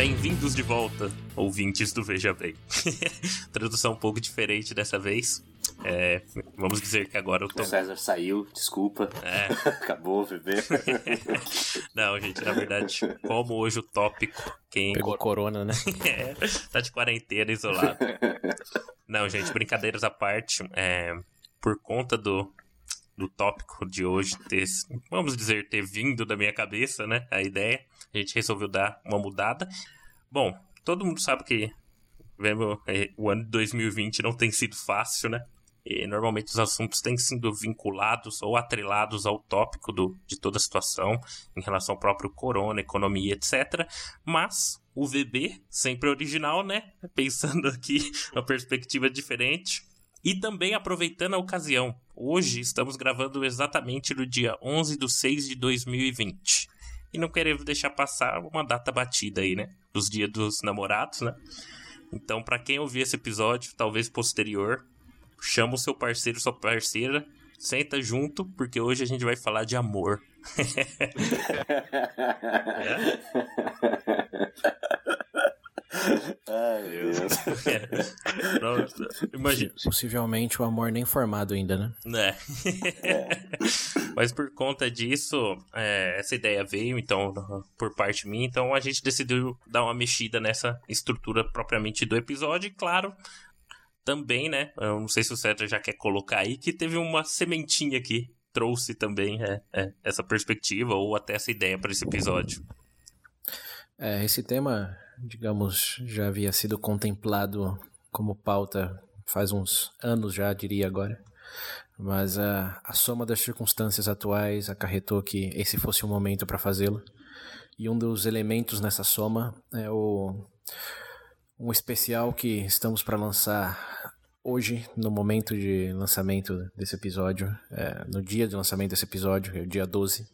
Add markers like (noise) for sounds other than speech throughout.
Bem-vindos de volta, ouvintes do Veja Bem. (laughs) Tradução um pouco diferente dessa vez. É, vamos dizer que agora eu tô. O César saiu, desculpa. É. (laughs) Acabou o bebê. (laughs) Não, gente, na verdade, como hoje o tópico. Quem... Pegou corona, né? é, tá de quarentena isolado. Não, gente, brincadeiras à parte. É, por conta do, do tópico de hoje ter, vamos dizer, ter vindo da minha cabeça, né? A ideia. A gente resolveu dar uma mudada. Bom, todo mundo sabe que é, o ano de 2020 não tem sido fácil, né? E normalmente os assuntos têm sido vinculados ou atrelados ao tópico do, de toda a situação em relação ao próprio corona, economia, etc. Mas o VB, sempre original, né? (laughs) Pensando aqui uma perspectiva diferente. E também aproveitando a ocasião, hoje estamos gravando exatamente no dia 11 de 6 de 2020. E não queremos deixar passar uma data batida aí, né? Dos dias dos namorados, né? Então, para quem ouvir esse episódio, talvez posterior, chama o seu parceiro, sua parceira, senta junto, porque hoje a gente vai falar de amor. (laughs) é? (laughs) Ai, Deus. É. (laughs) Imagina. Possivelmente o amor nem formado ainda, né? É. é. (laughs) Mas por conta disso, é, essa ideia veio, então, por parte minha, então a gente decidiu dar uma mexida nessa estrutura propriamente do episódio, e claro, também, né? Eu não sei se o César já quer colocar aí, que teve uma sementinha aqui, trouxe também é, é, essa perspectiva ou até essa ideia para esse episódio. É, esse tema digamos, já havia sido contemplado como pauta faz uns anos já, diria agora. Mas a, a soma das circunstâncias atuais acarretou que esse fosse o momento para fazê-lo. E um dos elementos nessa soma é o um especial que estamos para lançar hoje, no momento de lançamento desse episódio, é, no dia de lançamento desse episódio, é o dia 12.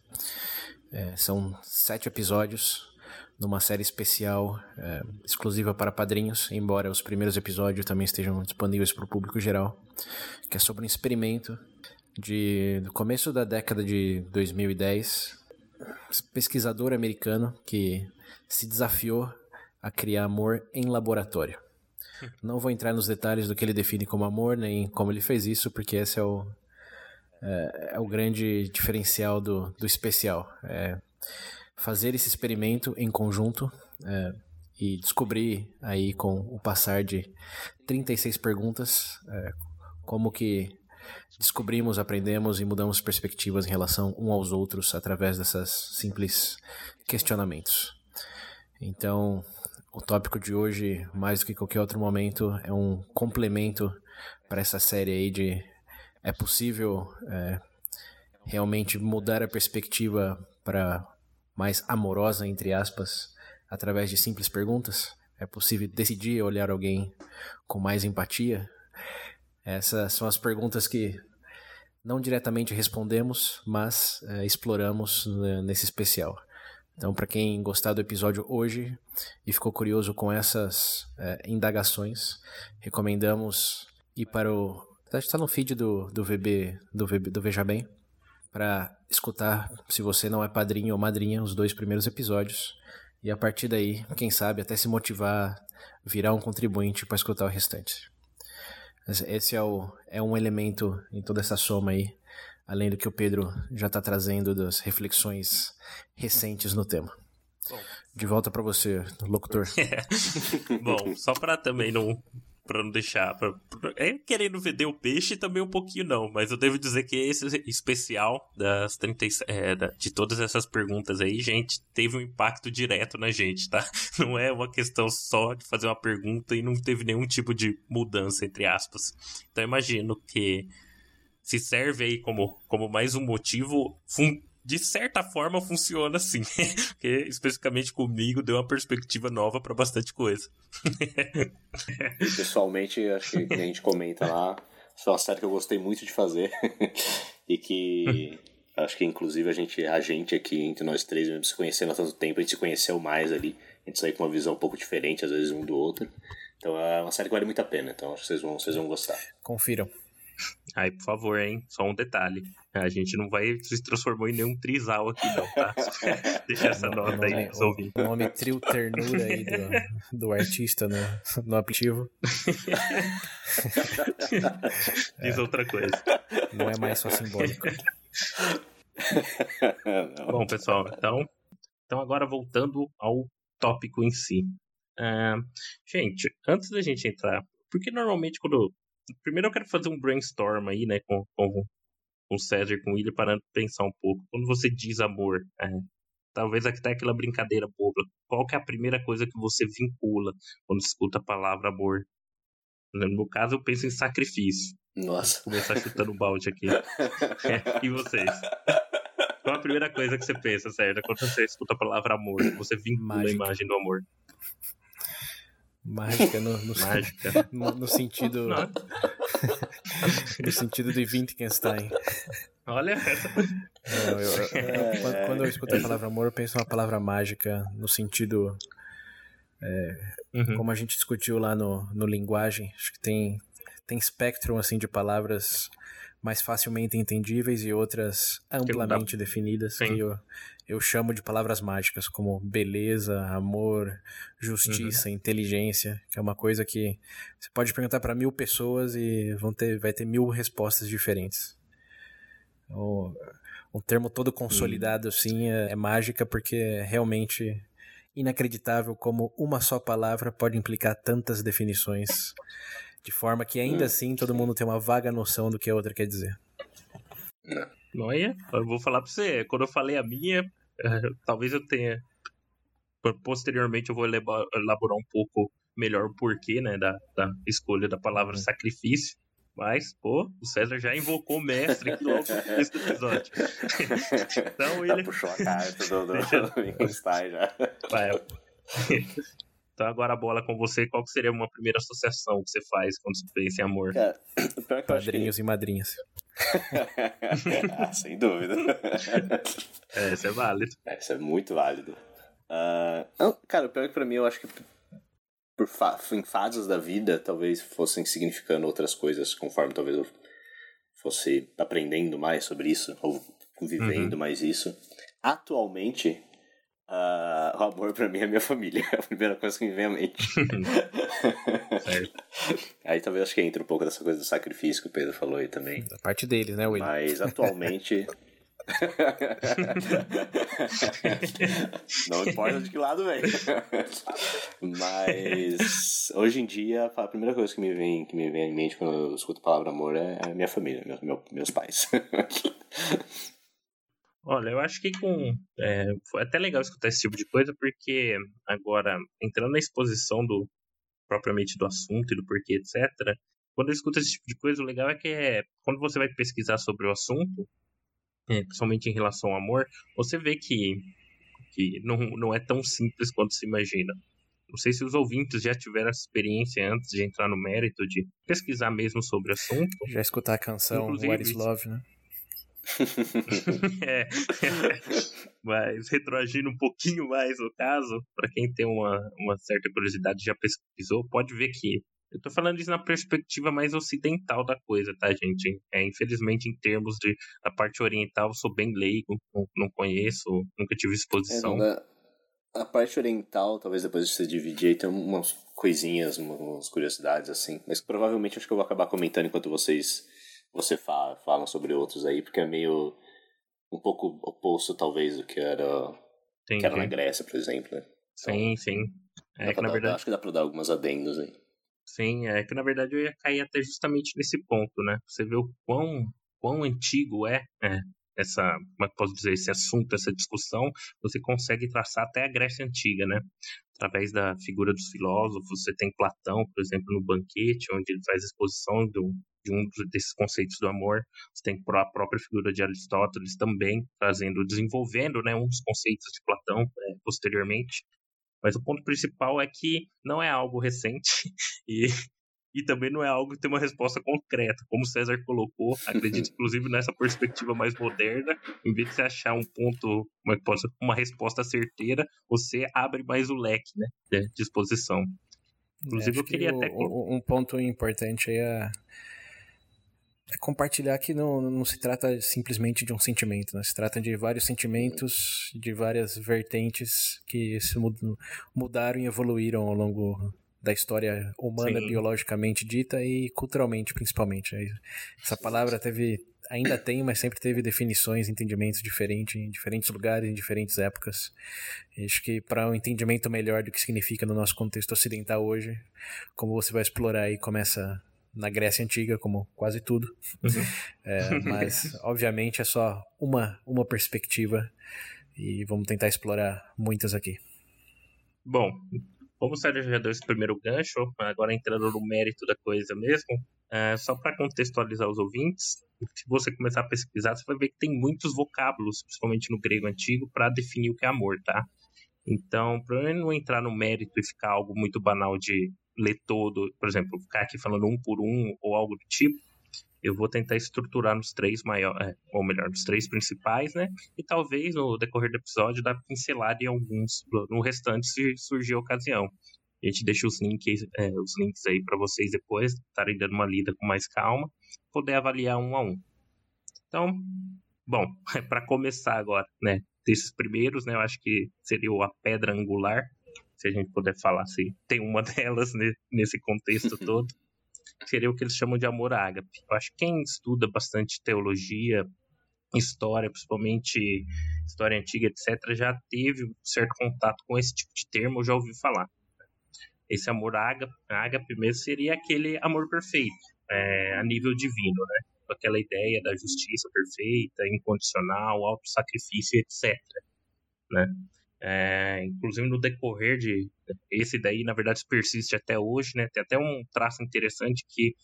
É, são sete episódios numa série especial é, exclusiva para padrinhos, embora os primeiros episódios também estejam disponíveis para o público geral, que é sobre um experimento de do começo da década de 2010, pesquisador americano que se desafiou a criar amor em laboratório. Não vou entrar nos detalhes do que ele define como amor, nem como ele fez isso, porque esse é o, é, é o grande diferencial do, do especial. É, fazer esse experimento em conjunto é, e descobrir aí com o passar de 36 perguntas é, como que descobrimos, aprendemos e mudamos perspectivas em relação um aos outros através dessas simples questionamentos. Então, o tópico de hoje, mais do que qualquer outro momento, é um complemento para essa série aí de é possível é, realmente mudar a perspectiva para mais amorosa, entre aspas, através de simples perguntas? É possível decidir olhar alguém com mais empatia? Essas são as perguntas que não diretamente respondemos, mas é, exploramos né, nesse especial. Então, para quem gostar do episódio hoje e ficou curioso com essas é, indagações, recomendamos ir para o. Está no feed do, do VB do, VB, do Veja Bem para escutar, se você não é padrinho ou madrinha, os dois primeiros episódios. E a partir daí, quem sabe, até se motivar, virar um contribuinte para escutar o restante. Esse é, o, é um elemento em toda essa soma aí, além do que o Pedro já está trazendo das reflexões recentes no tema. De volta para você, locutor. É. (laughs) Bom, só para também não para não deixar. Pra, pra, é querendo vender o peixe também um pouquinho não, mas eu devo dizer que esse especial das 30, é, de todas essas perguntas aí, gente, teve um impacto direto na gente, tá? (laughs) Não é uma questão só de fazer uma pergunta e não teve nenhum tipo de mudança, entre aspas. Então imagino que se serve aí como, como mais um motivo, fun de certa forma funciona assim. (laughs) Porque, especificamente comigo, deu uma perspectiva nova para bastante coisa. (laughs) Pessoalmente, acho que a gente comenta lá. Foi uma série que eu gostei muito de fazer. (laughs) e que acho que inclusive a gente, a gente aqui, entre nós três, mesmo se conhecendo há tanto tempo, a gente se conheceu mais ali. A gente saiu com uma visão um pouco diferente, às vezes, um do outro. Então é uma série que vale muito a pena. Então acho que vocês vão, vocês vão gostar. Confiram. Aí, por favor, hein? Só um detalhe. A gente não vai se transformar em nenhum trisal aqui, não, tá? (laughs) Deixa essa nota aí ouvintes. O nome Trio Ternura aí do, (laughs) do artista no, no aplicativo. (laughs) Diz é. outra coisa. Não é mais só simbólico. Bom, pessoal, então, então agora voltando ao tópico em si. Uh, gente, antes da gente entrar, porque normalmente quando Primeiro eu quero fazer um brainstorm aí, né, com, com, com o César e com o William, para pensar um pouco. Quando você diz amor, é, talvez tá aquela brincadeira boba. Qual que é a primeira coisa que você vincula quando escuta a palavra amor? No meu caso, eu penso em sacrifício. Nossa. Vou começar chutando o balde aqui. É, (laughs) e vocês? Qual a primeira coisa que você pensa, Sérgio, quando você escuta a palavra amor? Você vincula Mágica. a imagem do amor? Mágica no, no, Mágica. (laughs) no, no sentido. (laughs) no sentido de Wittgenstein. Olha essa. Não, eu, quando, quando, eu escuto a palavra amor, eu penso uma palavra mágica no sentido. É, uhum. Como a gente discutiu lá no, no linguagem, acho que tem, tem espectro assim, de palavras mais facilmente entendíveis e outras amplamente definidas Sim. que eu, eu chamo de palavras mágicas, como beleza, amor, justiça, uhum. inteligência, que é uma coisa que você pode perguntar para mil pessoas e vão ter, vai ter mil respostas diferentes. O, um termo todo consolidado assim é, é mágica porque é realmente inacreditável como uma só palavra pode implicar tantas definições, de forma que ainda hum. assim todo mundo tem uma vaga noção do que a outra quer dizer. Olha, eu vou falar pra você, quando eu falei a minha, talvez eu tenha. Posteriormente eu vou elaborar um pouco melhor o porquê, né, da, da escolha da palavra uhum. sacrifício. Mas, pô, o César já invocou o mestre aqui logo nesse episódio. (laughs) então ele. Já puxou a carta do, do, (laughs) do já. Vai. (laughs) Então agora a bola com você, qual seria uma primeira associação que você faz quando você pensa em amor? Cara, (clears throat) Padrinhos que... e madrinhas. (laughs) ah, sem dúvida. É, isso é válido. É, isso é muito válido. Uh, não, cara, o pior é que pra mim eu acho que por fa em fases da vida talvez fossem significando outras coisas conforme talvez eu fosse aprendendo mais sobre isso ou vivendo uhum. mais isso. Atualmente, Uh, o amor pra mim é minha família. (laughs) É a primeira coisa que me vem à mente. aí talvez acho que entra um pouco dessa coisa do sacrifício que o Pedro falou aí também. Da parte deles, né, William? Mas atualmente. (laughs) Não importa de que lado vem. Mas hoje em dia a primeira coisa que me vem, que me vem à mente quando eu escuto a palavra amor é a minha família, meus, meus pais. Olha, eu acho que com. É, foi até legal escutar esse tipo de coisa, porque agora, entrando na exposição do propriamente do assunto e do porquê, etc., quando eu escuto esse tipo de coisa, o legal é que é, quando você vai pesquisar sobre o assunto, é, principalmente em relação ao amor, você vê que, que não, não é tão simples quanto se imagina. Não sei se os ouvintes já tiveram essa experiência antes de entrar no mérito, de pesquisar mesmo sobre o assunto. Já escutar a canção Inclusive, What is Love, né? (laughs) é. (laughs) Mas retroagindo um pouquinho mais no caso, para quem tem uma, uma certa curiosidade já pesquisou, pode ver que eu tô falando isso na perspectiva mais ocidental da coisa, tá, gente? É, infelizmente, em termos de da parte oriental, eu sou bem leigo, não, não conheço, nunca tive exposição. É, a parte oriental, talvez depois de você dividir, tem umas coisinhas, umas curiosidades assim, mas provavelmente acho que eu vou acabar comentando enquanto vocês você fala, falam sobre outros aí, porque é meio um pouco oposto, talvez, do que era, sim, que era na Grécia, por exemplo. Né? Então, sim, sim. É que, dar, verdade... Acho que dá pra dar algumas adendos aí. Sim, é que na verdade eu ia cair até justamente nesse ponto, né? Você vê o quão, quão antigo é, é essa, como é posso dizer, esse assunto, essa discussão, você consegue traçar até a Grécia Antiga, né? Através da figura dos filósofos, você tem Platão, por exemplo, no Banquete, onde ele faz exposição do, de um desses conceitos do amor. Você tem a própria figura de Aristóteles também, trazendo, desenvolvendo né, um dos conceitos de Platão é, posteriormente. Mas o ponto principal é que não é algo recente (laughs) e e também não é algo que tem uma resposta concreta, como o César colocou, acredito (laughs) inclusive nessa perspectiva mais moderna, em vez de você achar um ponto, é ser, uma resposta certeira, você abre mais o leque, né, de exposição. Inclusive, eu queria que até. Um ponto importante aí é, é compartilhar que não, não se trata simplesmente de um sentimento, né? se trata de vários sentimentos, de várias vertentes que se mudaram e evoluíram ao longo da história humana Sim. biologicamente dita e culturalmente principalmente. Essa palavra teve ainda tem, mas sempre teve definições, entendimentos diferentes em diferentes lugares, em diferentes épocas. E acho que para um entendimento melhor do que significa no nosso contexto ocidental hoje, como você vai explorar aí, começa na Grécia Antiga, como quase tudo. Uhum. É, mas, (laughs) obviamente, é só uma, uma perspectiva e vamos tentar explorar muitas aqui. Bom, como já deu esse primeiro gancho, agora entrando no mérito da coisa mesmo, é, só para contextualizar os ouvintes, se você começar a pesquisar, você vai ver que tem muitos vocábulos, principalmente no grego antigo, para definir o que é amor, tá? Então, para não entrar no mérito e ficar algo muito banal de ler todo, por exemplo, ficar aqui falando um por um ou algo do tipo, eu vou tentar estruturar nos três maiores, é, ou melhor, nos três principais, né? E talvez no decorrer do episódio dar pincelada em alguns, no restante se surgir a ocasião. A gente deixa os links, é, os links aí para vocês depois estarem dando uma lida com mais calma, poder avaliar um a um. Então, bom, (laughs) para começar agora, né? Desses primeiros, né? Eu acho que seria a pedra angular, se a gente puder falar assim. Tem uma (laughs) delas nesse contexto (laughs) todo seria o que eles chamam de amor ágape. Eu acho que quem estuda bastante teologia, história, principalmente história antiga, etc., já teve um certo contato com esse tipo de termo, ou já ouviu falar. Esse amor ágape, ágape mesmo seria aquele amor perfeito, é, a nível divino, né? Aquela ideia da justiça perfeita, incondicional, auto-sacrifício, etc. Né? É, inclusive no decorrer de esse daí, na verdade, persiste até hoje, né? Tem até um traço interessante que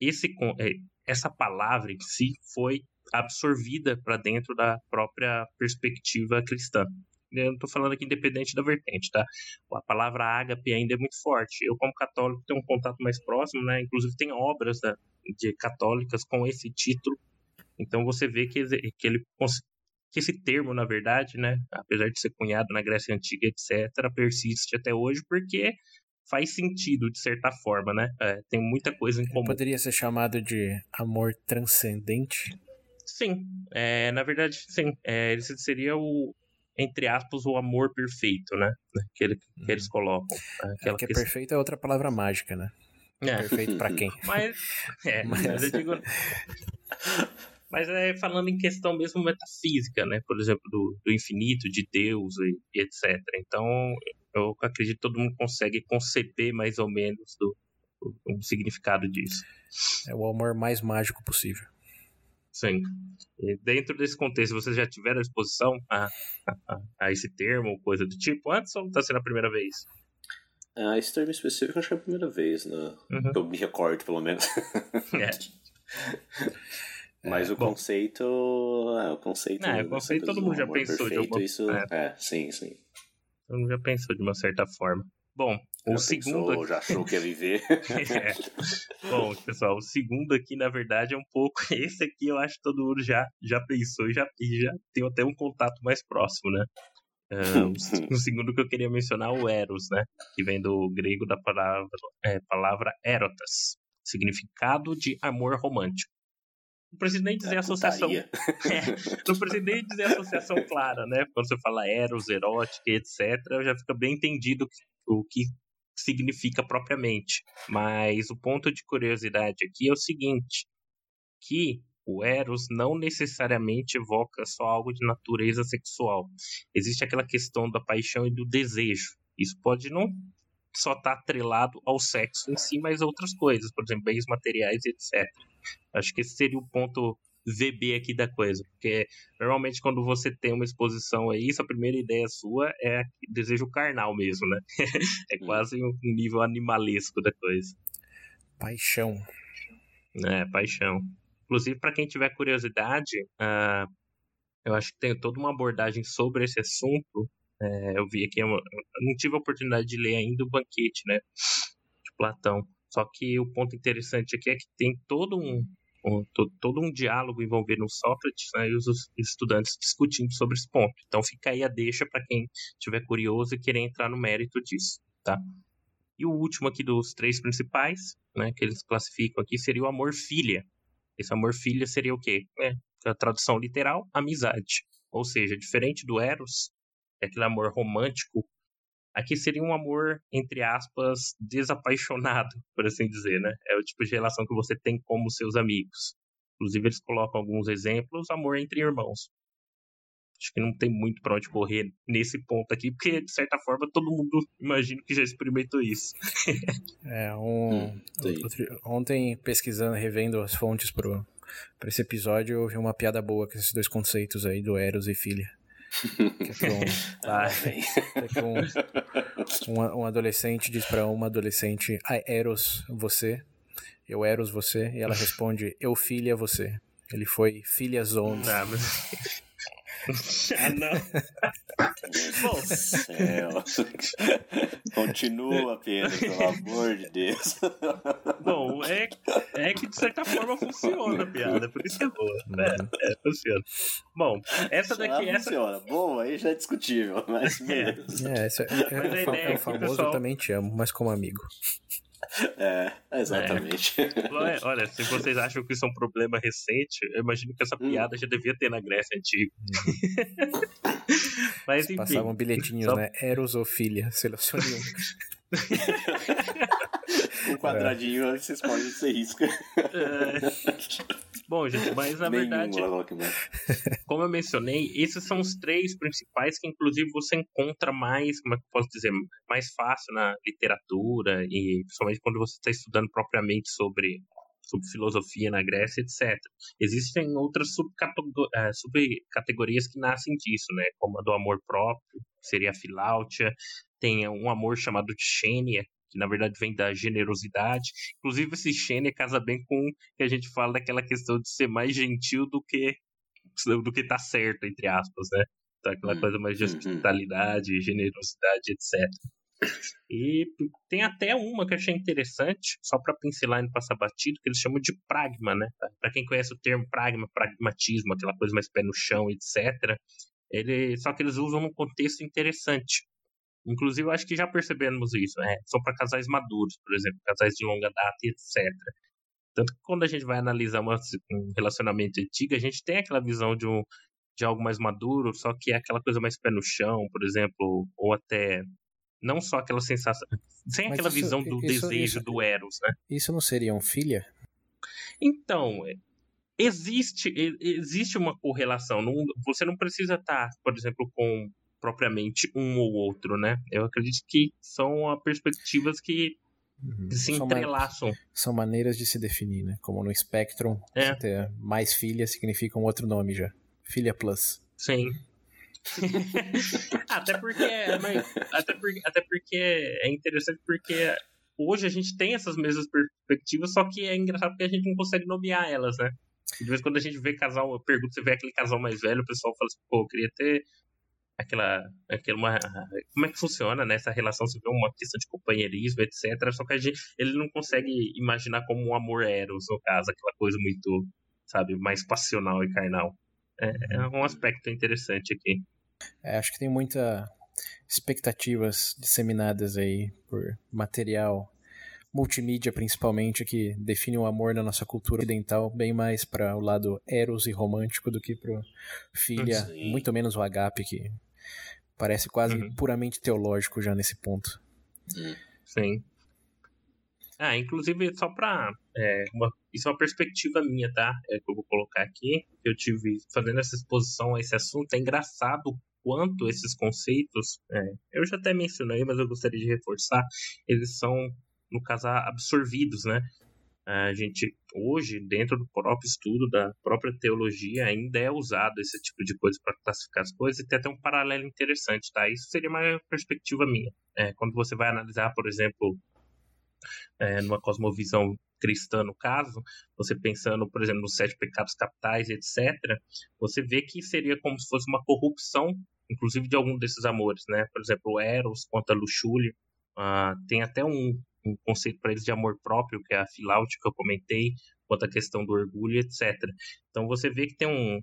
esse é, essa palavra em si foi absorvida para dentro da própria perspectiva cristã. Eu não estou falando aqui independente da vertente, tá? A palavra ágape ainda é muito forte. Eu, como católico, tenho um contato mais próximo, né? Inclusive, tem obras da, de católicas com esse título. Então, você vê que, que ele que esse termo, na verdade, né, apesar de ser cunhado na Grécia Antiga, etc., persiste até hoje porque faz sentido, de certa forma, né? É, tem muita coisa em comum. Poderia ser chamado de amor transcendente? Sim, é, na verdade, sim. É, ele seria o, entre aspas, o amor perfeito, né? Que, ele, que eles uhum. colocam. É, que é perfeito é outra palavra mágica, né? É. Perfeito para quem? (laughs) Mas, é, (laughs) mas... mas eu digo... Mas é falando em questão mesmo metafísica, né? Por exemplo, do, do infinito, de Deus e, e, etc. Então, eu acredito que todo mundo consegue conceber mais ou menos do, do, um significado disso. É o amor mais mágico possível. Sim. E dentro desse contexto, vocês já tiveram exposição a, a, a esse termo, coisa do tipo, antes ou está sendo a primeira vez? Ah, esse termo específico acho que é a primeira vez, né? Uhum. Eu me recordo, pelo menos. É. (laughs) Mas é, o bom, conceito. É, o conceito. É, o conceito todo mundo já pensou perfeito, de alguma isso, é. é, sim, sim. Todo mundo já pensou de uma certa forma. Bom, já o segundo. Pensou, Já achou que ia viver. (laughs) é. Bom, pessoal, o segundo aqui, na verdade, é um pouco. (laughs) Esse aqui eu acho que todo mundo já, já pensou e já, e já tem até um contato mais próximo, né? Uh, o, segundo que eu queria mencionar o Eros, né? Que vem do grego da palavra, é, palavra erotas, significado de amor romântico. Não precisa nem dizer é, associação. (laughs) É, não precisa nem dizer associação clara, né? Quando você fala eros, erótica, etc., já fica bem entendido o que significa propriamente. Mas o ponto de curiosidade aqui é o seguinte: que o Eros não necessariamente evoca só algo de natureza sexual. Existe aquela questão da paixão e do desejo. Isso pode não só estar tá atrelado ao sexo em si, mas outras coisas, por exemplo, bens materiais, etc. Acho que esse seria o ponto VB aqui da coisa. Porque normalmente quando você tem uma exposição aí, a primeira ideia sua é desejo carnal mesmo, né? (laughs) é quase um nível animalesco da coisa. Paixão. É, paixão. Inclusive, para quem tiver curiosidade, uh, eu acho que tem toda uma abordagem sobre esse assunto. É, eu vi aqui, eu não tive a oportunidade de ler ainda o Banquete, né? De Platão. Só que o ponto interessante aqui é que tem todo um, um todo, um diálogo envolvendo Sócrates né, e os estudantes discutindo sobre esse ponto. Então fica aí a deixa para quem estiver curioso e querer entrar no mérito disso, tá? E o último aqui dos três principais, né, que eles classificam aqui, seria o amor-filha. Esse amor-filha seria o quê? É, a tradução literal, amizade. Ou seja, diferente do Eros, é aquele amor romântico, aqui seria um amor, entre aspas, desapaixonado, (laughs) por assim dizer, né? É o tipo de relação que você tem como seus amigos. Inclusive, eles colocam alguns exemplos, amor entre irmãos. Acho que não tem muito para onde correr nesse ponto aqui, porque, de certa forma, todo mundo (laughs) imagino que já experimentou isso. é, um, hum, outro, ontem, pesquisando, revendo as fontes pro, para esse episódio, eu ouvi uma piada boa com esses dois conceitos aí do Eros e filha. Que é um, (laughs) ah, (laughs) é um, um, um, adolescente diz para uma adolescente, ah, Eros, você. Eu Eros, você. E ela responde, eu filha, você. Ele foi filha zones. Ah, mas... (laughs) ah, não. Bom, céu. Continua, Pedro, pelo amor de Deus. Bom, é, é que de certa forma funciona a piada, por isso é boa. Né? É, funciona. Bom, essa daqui. Essa... Funciona. Bom, aí já é discutível, mas é. beleza. É, essa, é, mas é, é, é, famoso, pessoal... eu também te amo, mas como amigo. É, exatamente. É. Olha, se vocês acham que isso é um problema recente, eu imagino que essa hum. piada hum. já devia ter na Grécia Antiga. (laughs) Mas enfim. Passavam bilhetinhos, só... né? Eros ou filha, selecione um. (laughs) um quadradinho, é. vocês podem ser risco. É. (laughs) Bom, gente, mas na (laughs) verdade, (laughs) como eu mencionei, esses são os três principais que, inclusive, você encontra mais, como é que eu posso dizer, mais fácil na literatura e principalmente quando você está estudando propriamente sobre sobre filosofia na Grécia, etc. Existem outras eh, subcategorias que nascem disso, né? Como a do amor próprio, que seria a filáutia, tem um amor chamado de xênia, que na verdade vem da generosidade. Inclusive, esse Xênia casa bem com que a gente fala daquela questão de ser mais gentil do que do que tá certo, entre aspas, né? Então, aquela hum, coisa mais de hum, hum. hospitalidade, generosidade, etc. E tem até uma que eu achei interessante, só para pincelar e não passar batido, que eles chamam de pragma, né? Para quem conhece o termo pragma, pragmatismo, aquela coisa mais pé no chão, etc. Ele, só que eles usam num contexto interessante. Inclusive, acho que já percebemos isso. Né? São para casais maduros, por exemplo, casais de longa data e etc. Tanto que quando a gente vai analisar um relacionamento antigo, a gente tem aquela visão de, um, de algo mais maduro, só que é aquela coisa mais pé no chão, por exemplo, ou até não só aquela sensação, sem Mas aquela isso, visão do isso, desejo isso, do Eros, né? Isso não seria um filha? Então, existe existe uma correlação. Não, você não precisa estar, por exemplo, com propriamente um ou outro, né? Eu acredito que são perspectivas que uhum. se entrelaçam. São, são, maneiras de se definir, né? Como no Spectrum, é. ter mais filha significa um outro nome já. Filha Plus. Sim. (laughs) até porque, mas, até porque até porque é interessante porque hoje a gente tem essas mesmas perspectivas, só que é engraçado porque a gente não consegue nomear elas, né? De vez em quando a gente vê casal, eu pergunto, você vê aquele casal mais velho, o pessoal fala assim, pô, eu queria ter aquela, aquela uma, como é que funciona né, relação, você vê uma questão de companheirismo, etc. Só que a gente, ele não consegue imaginar como um amor eros, no caso, aquela coisa muito, sabe, mais passional e carnal. É, é um aspecto interessante aqui. É, acho que tem muita expectativas disseminadas aí por material multimídia principalmente que define o amor na nossa cultura ocidental bem mais para o lado eros e romântico do que para filha, Sim. muito menos o agape que parece quase uhum. puramente teológico já nesse ponto. Sim. Ah, inclusive só para é, uma, isso é uma perspectiva minha, tá? É que eu vou colocar aqui. Eu tive fazendo essa exposição a esse assunto. É engraçado quanto esses conceitos, é, eu já até mencionei, mas eu gostaria de reforçar, eles são no caso, absorvidos, né? a gente hoje dentro do próprio estudo da própria teologia ainda é usado esse tipo de coisa para classificar as coisas e tem até um paralelo interessante, tá? Isso seria uma perspectiva minha. É, quando você vai analisar, por exemplo, é, numa cosmovisão cristã, no caso, você pensando, por exemplo, nos sete pecados capitais, etc., você vê que seria como se fosse uma corrupção, inclusive de algum desses amores, né? Por exemplo, o Eros contra a luxúria. Uh, tem até um, um conceito para eles de amor próprio, que é a filaute que eu comentei, quanto à questão do orgulho, etc. Então você vê que tem um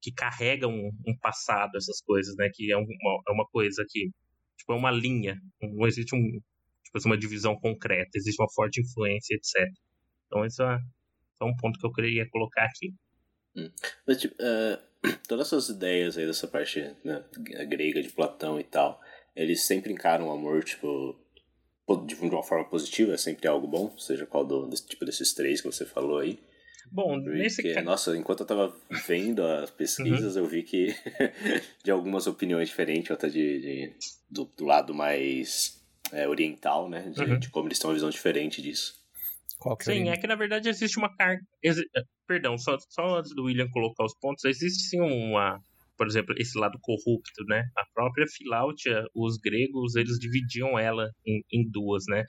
que carrega um, um passado essas coisas, né? Que é uma, é uma coisa que tipo é uma linha, não existe um tipo assim, uma divisão concreta, existe uma forte influência, etc. Então isso é, é um ponto que eu queria colocar aqui. Hum. Mas, tipo, uh, (clears throat) todas essas ideias aí dessa parte né, grega de Platão e tal, eles sempre encaram o amor tipo de uma forma positiva, é sempre algo bom, seja qual do, desse, tipo desses três que você falou aí. Bom, nesse caso. Nossa, enquanto eu tava vendo as pesquisas, uhum. eu vi que (laughs) de algumas opiniões diferentes, até de, de do, do, lado mais é, oriental, né? De, uhum. de, como eles têm uma visão diferente disso. É sim, é que na verdade existe uma carga. Perdão, só, só antes do William colocar os pontos, existe sim uma por exemplo, esse lado corrupto, né? A própria Filáutia, os gregos, eles dividiam ela em, em duas, né?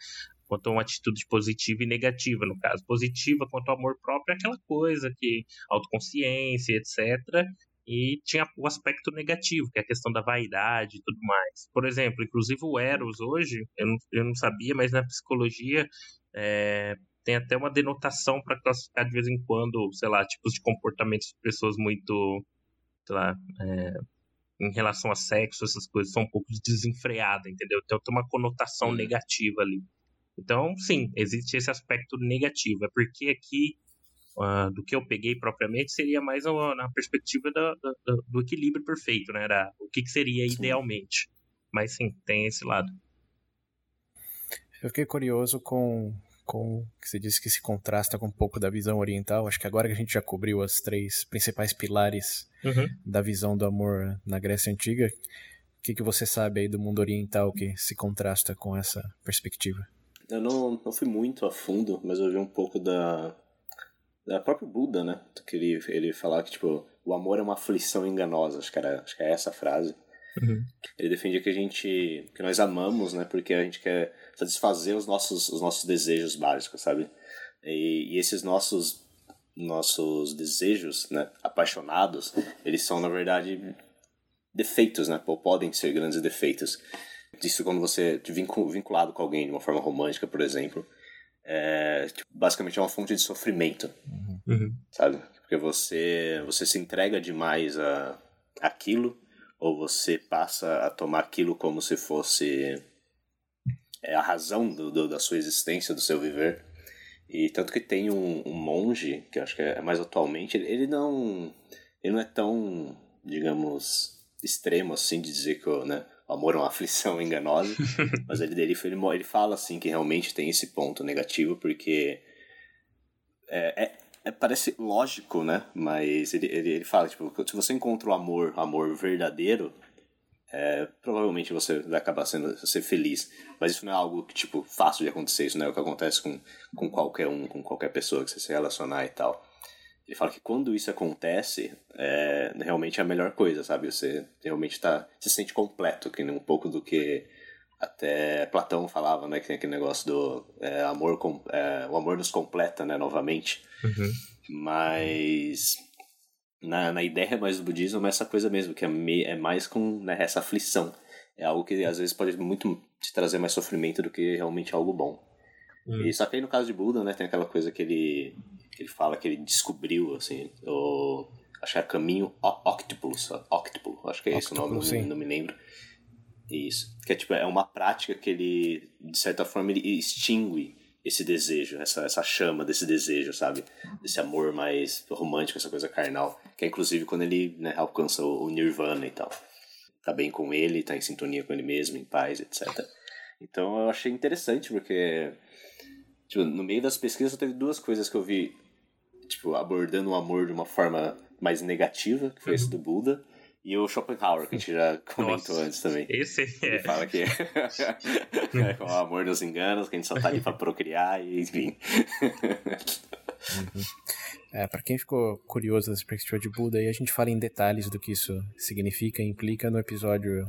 Quanto a uma atitude positiva e negativa, no caso. Positiva quanto ao amor próprio é aquela coisa que autoconsciência, etc. E tinha o aspecto negativo, que é a questão da vaidade e tudo mais. Por exemplo, inclusive o Eros hoje, eu não, eu não sabia, mas na psicologia é, tem até uma denotação para classificar de vez em quando, sei lá, tipos de comportamentos de pessoas muito sei lá, é, em relação a sexo, essas coisas são um pouco desenfreadas, entendeu? Então tem uma conotação uhum. negativa ali. Então, sim, existe esse aspecto negativo. É porque aqui, uh, do que eu peguei propriamente, seria mais na perspectiva do, do, do equilíbrio perfeito, né? Era o que, que seria sim. idealmente. Mas sim, tem esse lado. Eu fiquei curioso com, com que você disse que se contrasta com um pouco da visão oriental. Acho que agora que a gente já cobriu as três principais pilares uhum. da visão do amor na Grécia Antiga, o que, que você sabe aí do mundo oriental que se contrasta com essa perspectiva? Eu não, não fui muito a fundo, mas eu vi um pouco da, da própria Buda, né? Que ele, ele falava que, tipo, o amor é uma aflição enganosa, acho que, era, acho que é essa a frase. Uhum. Ele defendia que a gente, que nós amamos, né? Porque a gente quer satisfazer os nossos, os nossos desejos básicos, sabe? E, e esses nossos nossos desejos, né, apaixonados, eles são na verdade defeitos, né? Ou podem ser grandes defeitos. Isso quando você é vinculado com alguém de uma forma romântica, por exemplo, é, tipo, basicamente é uma fonte de sofrimento, uhum. sabe? Porque você você se entrega demais a aquilo ou você passa a tomar aquilo como se fosse é, a razão do, do, da sua existência, do seu viver. E tanto que tem um, um monge, que acho que é mais atualmente, ele, ele, não ele não é tão, digamos, extremo assim de dizer que né, o amor é uma (laughs) aflição enganosa, (laughs) mas ele, ele, ele, ele fala assim que realmente tem esse ponto negativo, porque é, é, é, parece lógico, né? Mas ele, ele, ele fala, tipo, se você encontra o amor, amor verdadeiro, é, provavelmente você vai acabar sendo ser feliz. Mas isso não é algo que, tipo, fácil de acontecer, isso não é o que acontece com, com qualquer um, com qualquer pessoa que você se relacionar e tal. Ele fala que quando isso acontece, é, realmente é a melhor coisa, sabe? Você realmente tá, se sente completo, que um pouco do que até Platão falava, né? Que tem aquele negócio do é, amor, com, é, o amor nos completa, né? Novamente. Uhum. Mas na, na ideia mais do budismo é essa coisa mesmo, que é, me, é mais com né, essa aflição. É algo que às vezes pode muito te trazer mais sofrimento do que realmente algo bom. Hum. E só que aí no caso de Buda, né, tem aquela coisa que ele, que ele fala que ele descobriu, assim, o, acho que é caminho octopus, octopus, acho que é esse o nome, não, não me lembro. Isso. Que é tipo, é uma prática que ele, de certa forma, ele extingue esse desejo, essa, essa chama desse desejo, sabe? Desse amor mais romântico, essa coisa carnal. Que é inclusive quando ele né, alcança o, o nirvana e tal. Tá bem com ele, tá em sintonia com ele mesmo, em paz, etc. Então eu achei interessante, porque tipo, no meio das pesquisas teve duas coisas que eu vi, tipo, abordando o amor de uma forma mais negativa, que foi esse do Buda, E o Schopenhauer, que a gente já (laughs) comentou Nossa, antes também. Esse Ele é. fala que é com o amor dos enganos, que a gente só tá ali pra procriar, e enfim. É, para quem ficou curioso da perspectiva de Buda, aí a gente fala em detalhes do que isso significa e implica no episódio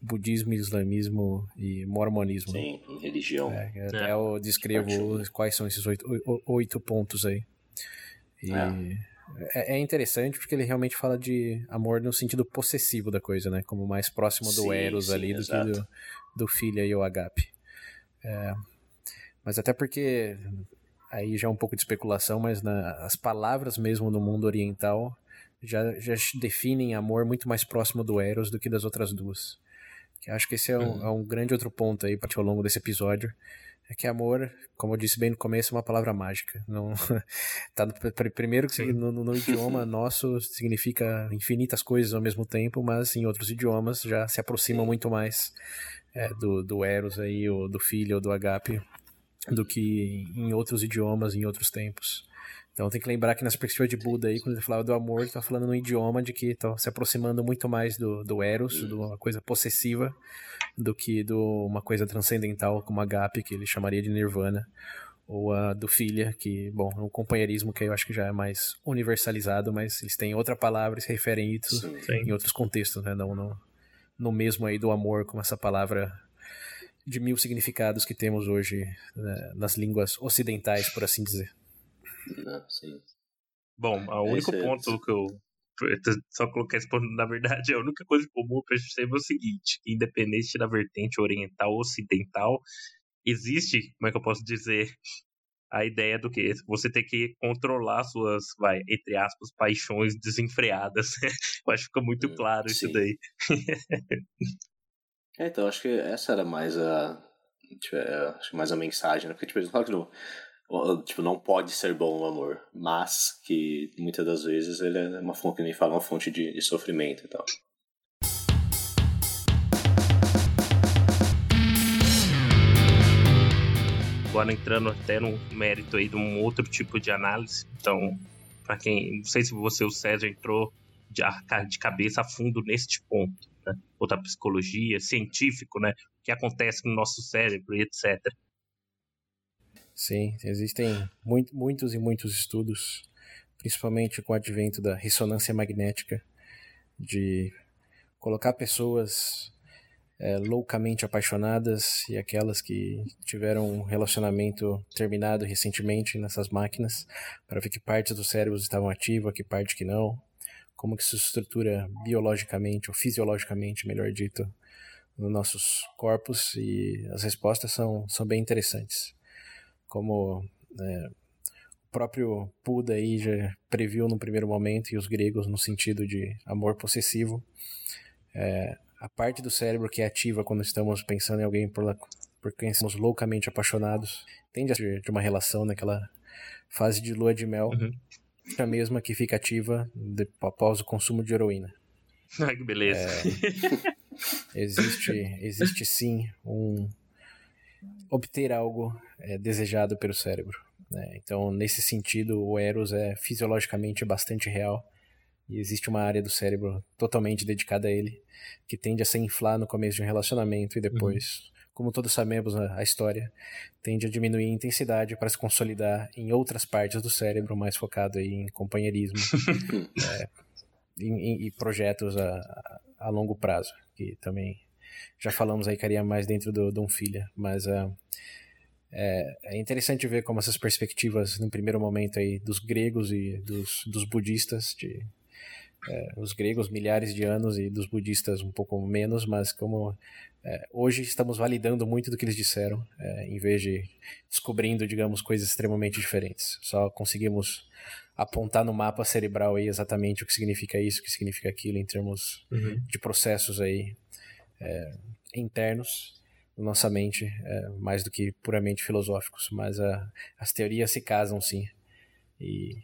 Budismo, Islamismo e Mormonismo. Sim, em religião. É, que até eu descrevo quais são esses oito, oito pontos aí. E é. é interessante porque ele realmente fala de amor no sentido possessivo da coisa, né? Como mais próximo do Sim, Eros sim, ali do exato. que do, do filho e o agape. É, mas até porque aí já é um pouco de especulação, mas na- as palavras mesmo no mundo oriental já, já definem amor muito mais próximo do Eros do que das outras duas. Que acho que esse é um, Uhum. é um grande outro ponto aí ao longo desse episódio. É que amor, como eu disse bem no começo, é uma palavra mágica. Não, (laughs) tá no, pr- primeiro que no, no- idioma (laughs) nosso significa infinitas coisas ao mesmo tempo, mas em outros idiomas já se aproxima muito mais é, do, do Eros aí, ou do filho, ou do agape, do que em outros idiomas, em outros tempos. Então tem que lembrar que na perspectiva de Buda aí, quando ele falava do amor, ele tá falando no idioma de que tá se aproximando muito mais do, do Eros, de uma coisa possessiva, do que de uma coisa transcendental como agape, que ele chamaria de nirvana, ou a do filha, que, bom, é um companheirismo que eu acho que já é mais universalizado, mas eles têm outra palavra e se referem a isso Sim. Sim. em outros contextos, né? Não no, no mesmo aí do amor, como essa palavra de mil significados que temos hoje né, nas línguas ocidentais, por assim dizer. Não, sim. Bom, o único é- ponto que eu só coloquei esse ponto, na verdade, (laughs) a única coisa comum pra gente perceber é o seguinte, que independente da vertente oriental ou ocidental, existe, como é que eu posso dizer, a ideia do que você tem que controlar suas, vai, entre aspas, paixões desenfreadas. (laughs) eu acho que fica muito Hum, claro isso sim. daí. É, então acho que essa era mais a. tipo, é, acho que mais a mensagem, né? Porque, tipo, falam que não, tipo, não pode ser bom o amor, mas que muitas das vezes ele é uma fonte, que nem fala, uma fonte de, de sofrimento e tal. Agora entrando até no mérito aí de um outro tipo de análise. Então, para quem, não sei se você, o César, entrou de, de cabeça a fundo neste ponto, né? Ou da psicologia, científico, né? O que acontece no nosso cérebro e etc. Sim, existem muito, muitos e muitos estudos, principalmente com o advento da ressonância magnética, de colocar pessoas é, loucamente apaixonadas e aquelas que tiveram um relacionamento terminado recentemente nessas máquinas, para ver que partes do cérebro estavam ativas, que parte que não, como que se estrutura biologicamente ou fisiologicamente, melhor dito, nos nossos corpos e as respostas são, são bem interessantes como é, o próprio Buda aí já previu no primeiro momento, e os gregos no sentido de amor possessivo, é, a parte do cérebro que é ativa quando estamos pensando em alguém por, por quem somos loucamente apaixonados, tende a ser de uma relação naquela fase de lua de mel, Uhum. a mesma que fica ativa de- após o consumo de heroína. (laughs) Ai, que beleza. Existe, existe sim um obter algo é, desejado pelo cérebro. né? Então, nesse sentido, o Eros é fisiologicamente bastante real e existe uma área do cérebro totalmente dedicada a ele que tende a se inflar no começo de um relacionamento e depois, como todos sabemos a, história, tende a diminuir a intensidade para se consolidar em outras partes do cérebro, mais focado em companheirismo (laughs) é, em- e projetos a- a longo prazo, que também já falamos aí que haria mais dentro do, de um filha, mas ah, é, é interessante ver como essas perspectivas, no primeiro momento aí, dos gregos e dos, dos budistas, de, é, os gregos milhares de anos e dos budistas um pouco menos, mas como é, hoje estamos validando muito do que eles disseram, é, em vez de descobrindo, digamos, coisas extremamente diferentes. Só conseguimos apontar no mapa cerebral aí exatamente o que significa isso, o que significa aquilo em termos Uhum. de processos aí é, internos na nossa mente, é, mais do que puramente filosóficos, mas a, as teorias se casam sim e,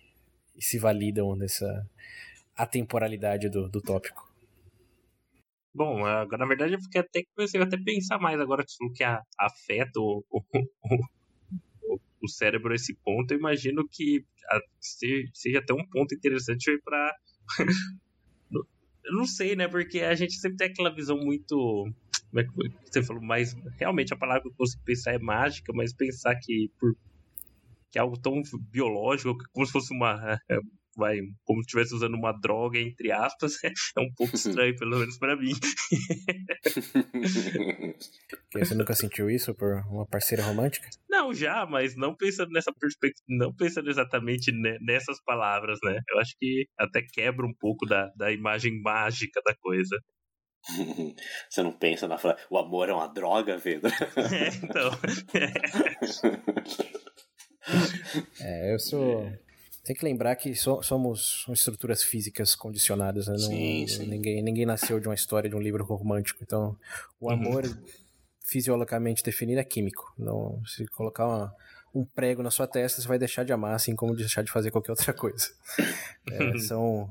e se validam nessa atemporalidade do, do tópico. Bom, agora na verdade eu fiquei até comecei até pensar mais agora que falou que a- afeta o, o, o, o cérebro a esse ponto. Eu imagino que a- se- seja até um ponto interessante para eu não sei, né? Porque a gente sempre tem aquela visão muito. Como é que? Você falou, mas realmente a palavra que eu consigo pensar é mágica, mas pensar que por que é algo tão biológico, como se fosse uma vai, como se estivesse usando uma droga, entre aspas, (laughs) é um pouco estranho, pelo menos para mim. (laughs) Você nunca sentiu isso por uma parceira romântica? Não, já, mas não pensando nessa perspectiva, não pensando exatamente nessas palavras, né? Eu acho que até quebra um pouco da, da imagem mágica da coisa. (laughs) Você não pensa na frase, o amor é uma droga, Pedro? É, então. É, eu sou tem que lembrar que so, somos estruturas físicas condicionadas, né? Não, sim, sim. Ninguém, ninguém nasceu de uma história de um livro romântico. Então, o uhum. amor, uhum. fisiologicamente definido, é químico. Não, se colocar uma, um prego na sua testa, você vai deixar de amar, assim como deixar de fazer qualquer outra coisa. É, (laughs) são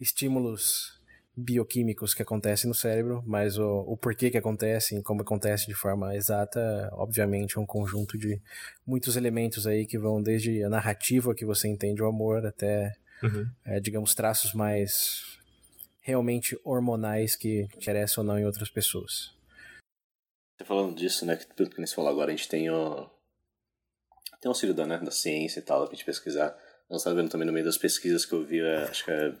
estímulos bioquímicos que acontecem no cérebro, mas o, o porquê que acontecem, como acontece de forma exata, obviamente é um conjunto de muitos elementos aí que vão desde a narrativa que você entende o amor até, uhum. é, digamos, traços mais realmente hormonais que interessam ou não em outras pessoas. Você falando disso, né, que tudo que você falou agora, a gente tem o tem um auxílio da, né, da ciência e tal, pra gente pesquisar. Nós estava vendo também no meio das pesquisas que eu vi, acho que é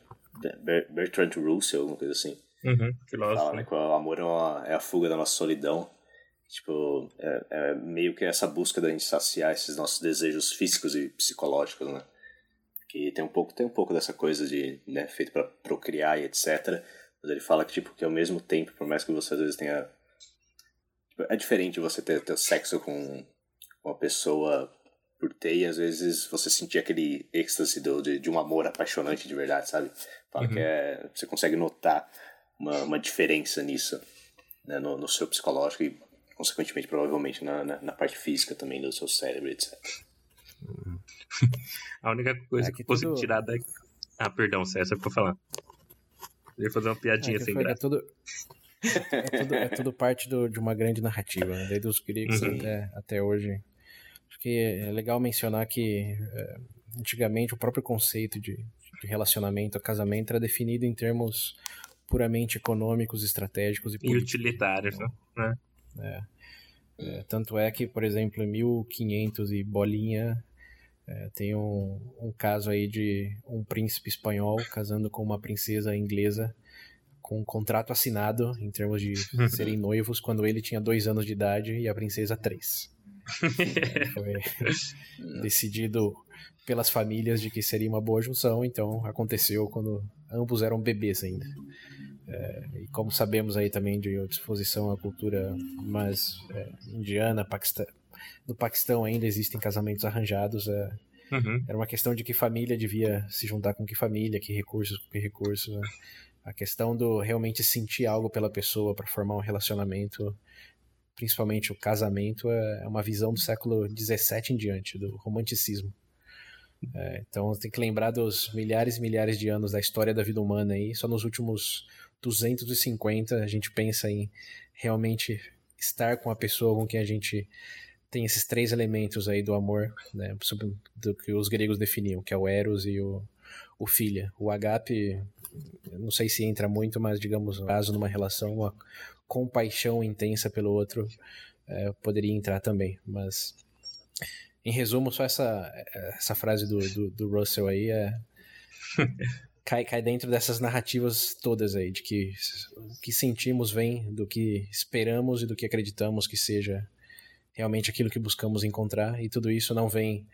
Bertrand Russell, alguma coisa assim. Uhum, filósofo. Fala, né, que o amor é, uma, é, a fuga da nossa solidão. Tipo, é, é, meio que essa busca da gente saciar esses nossos desejos físicos e psicológicos, né? Que tem um pouco, tem um pouco dessa coisa de, né, feito para procriar e etc. Mas ele fala que, tipo, que ao mesmo tempo, por mais que você às vezes tenha... Tipo, é diferente você ter, ter sexo com uma pessoa por ter e às vezes você sentir aquele êxtase do, de, de um amor apaixonante de verdade, sabe? Fala uhum. que é, você consegue notar uma, uma diferença nisso, né, no, no seu psicológico e, consequentemente, provavelmente na, na, na parte física também do seu cérebro, etc. Uhum. (laughs) A única coisa é que, que consigo tudo... tirar daqui. Ah, perdão, César, pra falar. Eu ia fazer uma piadinha é sem graça. É tudo... É tudo, é tudo parte do, de uma grande narrativa, né? desde os gregos uhum. até, até hoje. Acho que é legal mencionar que é, antigamente o próprio conceito de, relacionamento, casamento, era definido em termos puramente econômicos, estratégicos e, e utilitários, né? né? É. É, tanto é que, por exemplo, em 1500 e bolinha, é, tem um, um caso aí de um príncipe espanhol casando com uma princesa inglesa com um contrato assinado em termos de (laughs) serem noivos quando ele tinha dois anos de idade e a princesa três. (laughs) Foi (laughs) decidido pelas famílias de que seria uma boa junção, então aconteceu quando ambos eram bebês ainda. É, e como sabemos aí também de disposição à cultura mais é, indiana, Paquistão, no Paquistão ainda existem casamentos arranjados. É, uhum. Era uma questão de que família devia se juntar com que família, que recursos com que recursos. Né? A questão do realmente sentir algo pela pessoa para formar um relacionamento principalmente o casamento, é, é uma visão do século XVII em diante, do romanticismo. É, então tem que lembrar dos milhares e milhares de anos da história da vida humana aí. Só nos últimos 250 a gente pensa em realmente estar com a pessoa com quem a gente tem esses três elementos aí do amor, né, do que os gregos definiam, que é o eros e o, o filha. O agape, não sei se entra muito, mas digamos, caso numa relação, uma compaixão intensa pelo outro é, poderia entrar também. Mas, em resumo, só essa, essa frase do, do, do Russell aí é. (laughs) cai, cai dentro dessas narrativas todas aí, de que o que sentimos vem do que esperamos e do que acreditamos que seja realmente aquilo que buscamos encontrar, e tudo isso não vem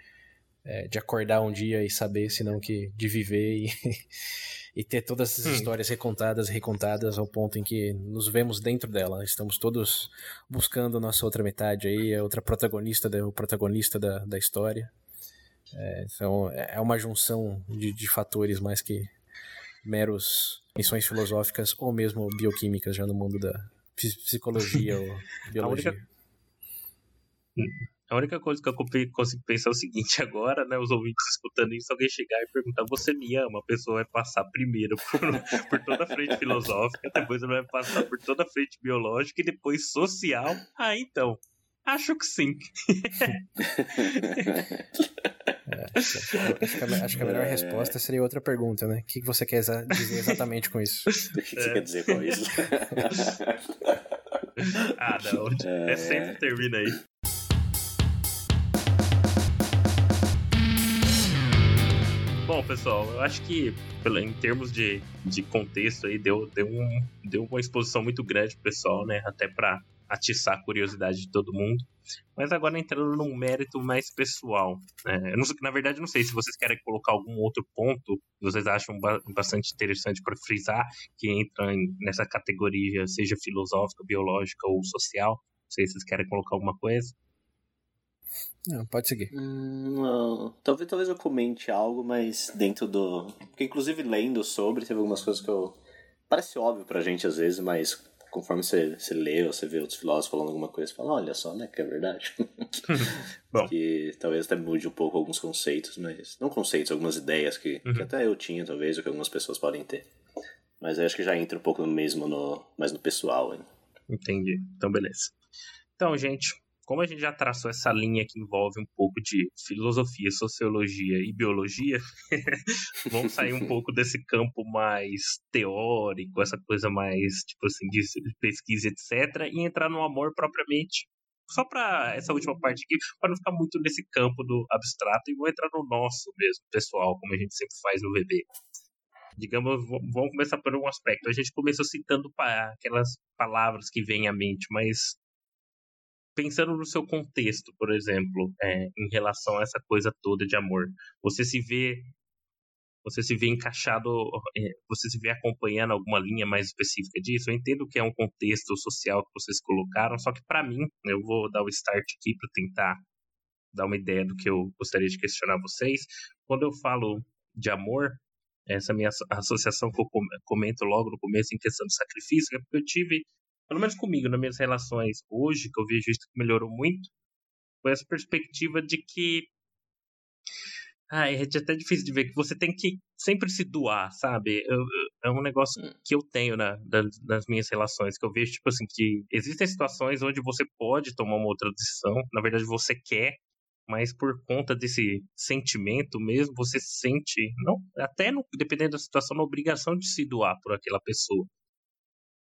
é, de acordar um dia e saber, senão que de viver e, (laughs) e ter todas essas hum. histórias recontadas, recontadas ao ponto em que nos vemos dentro dela. Estamos todos buscando a nossa outra metade aí, a outra protagonista, o protagonista da, da história. É, então é uma junção de, de fatores mais que meros missões filosóficas ou mesmo bioquímicas já no mundo da psicologia (laughs) ou biologia. A única... A única coisa que eu consigo pensar é o seguinte (laughs) agora, né? Os ouvintes escutando isso, alguém chegar e perguntar, você me ama? A pessoa vai passar primeiro (laughs) por, por toda a frente filosófica, depois ela vai passar por toda a frente biológica e depois social. Ah, então. Acho que sim. É, acho, que, acho, que a, acho, que, a, melhor é... resposta seria outra pergunta, né? O que você quer dizer exatamente com isso? (laughs) O que você quer dizer com isso? ah, não. É, é sempre termina aí. Bom, pessoal, eu acho que em termos de, de contexto aí deu, deu, um, deu uma exposição muito grande pro pessoal, né? Até para atiçar a curiosidade de todo mundo. Mas agora entrando num mérito mais pessoal. Né? Não, na verdade, não sei se vocês querem colocar algum outro ponto que vocês acham bastante interessante para frisar, que entra em, nessa categoria, seja filosófica, biológica ou social. Não sei se vocês querem colocar alguma coisa. Não, pode seguir. Hum, não. Talvez, talvez eu comente algo, mas dentro do. Porque, inclusive, lendo sobre, teve algumas coisas que eu. Parece óbvio pra gente às vezes, mas conforme você, você lê ou você vê outros filósofos falando alguma coisa, você fala, olha só, né, que é verdade. (laughs) Bom. que talvez até mude um pouco alguns conceitos, mas. Não conceitos, algumas ideias que, uhum. que até eu tinha, talvez, ou que algumas pessoas podem ter. Mas acho que já entra um pouco no mesmo, no, mais no pessoal. Hein? Entendi. Então, beleza. Então, gente, como a gente já traçou essa linha que envolve um pouco de filosofia, sociologia e biologia, (laughs) vamos sair um pouco desse campo mais teórico, essa coisa mais, tipo assim, de pesquisa, etc., e entrar no amor propriamente. Só para essa última parte aqui, para não ficar muito nesse campo do abstrato, e vou entrar no nosso mesmo, pessoal, como a gente sempre faz no VB digamos, vamos começar por um aspecto. A gente começou citando aquelas palavras que vêm à mente, mas pensando no seu contexto, por exemplo, é, em relação a essa coisa toda de amor, você se vê você se vê encaixado, é, você se vê acompanhando alguma linha mais específica disso. Eu entendo que é um contexto social que vocês colocaram, só que para mim, eu vou dar o start aqui para tentar dar uma ideia do que eu gostaria de questionar vocês. Quando eu falo de amor, essa minha associação que eu comento logo no começo em questão de sacrifício, é porque eu tive pelo menos comigo, nas minhas relações hoje, que eu vejo isso que melhorou muito, foi essa perspectiva de que. Ah, é até difícil de ver que você tem que sempre se doar, sabe? Eu, eu, é um negócio hum. que eu tenho na, das, nas minhas relações, que eu vejo, tipo assim, que existem situações onde você pode tomar uma outra decisão, na verdade você quer, mas por conta desse sentimento mesmo, você sente, não, até no, dependendo da situação, na obrigação de se doar por aquela pessoa.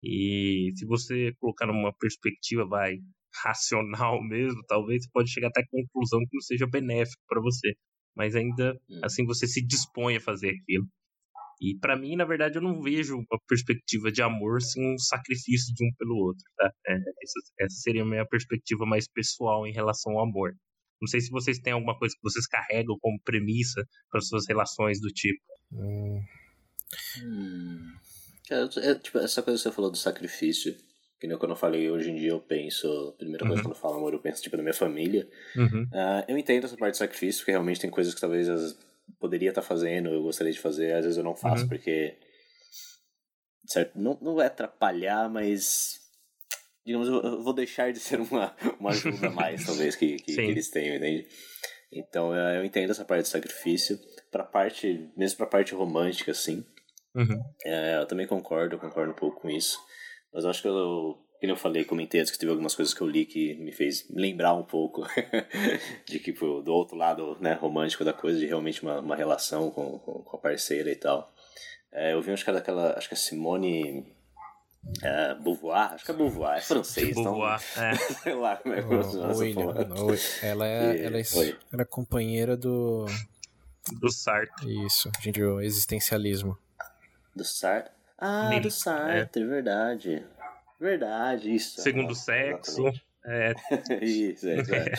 E se você colocar numa perspectiva, vai, racional (laughs) mesmo, talvez você pode chegar até a conclusão que não seja benéfico para você. Mas ainda hum. assim você se dispõe a fazer aquilo. E para mim, na verdade, eu não vejo uma perspectiva de amor sem um sacrifício de um pelo outro, tá? É, essa, essa, seria a minha perspectiva mais pessoal em relação ao amor. Não sei se vocês têm alguma coisa que vocês carregam como premissa para suas relações do tipo. Hum. Hum. É, é, tipo, essa coisa que você falou do sacrifício, que nem quando eu falei hoje em dia eu penso, primeira coisa uhum. quando eu falo amor, eu penso tipo na minha família. Uhum. Uh, eu entendo essa parte do sacrifício, porque realmente tem coisas que talvez eu poderia estar fazendo, eu gostaria de fazer, às vezes eu não faço, uhum. porque. Certo? Não, não vai atrapalhar, mas. Digamos, eu vou deixar de ser uma, uma ajuda a mais, (laughs) talvez, que, que, que eles tenham, entende? Então eu entendo essa parte do sacrifício. Pra parte, mesmo pra parte romântica, assim. Uhum. É, eu também concordo, eu concordo um pouco com isso. Mas eu acho que eu, como eu falei, comentei antes que teve algumas coisas que eu li que me fez lembrar um pouco (laughs) de que tipo, do outro lado né, romântico da coisa, de realmente uma, uma relação com, com, com a parceira e tal. É, eu vi acho que é daquela, acho que é Simone é, Beauvoir, acho que é Beauvoir, é francês. Beauvoir, então, é. (laughs) Sei lá como é que funciona essa Ela é, ela, é, ela é companheira do... Do Sartre. Isso, gente, o existencialismo. Do Sartre. Ah, do Sartre, é. verdade. Verdade, isso. Segundo é, sexo. (laughs) É. isso, é, é.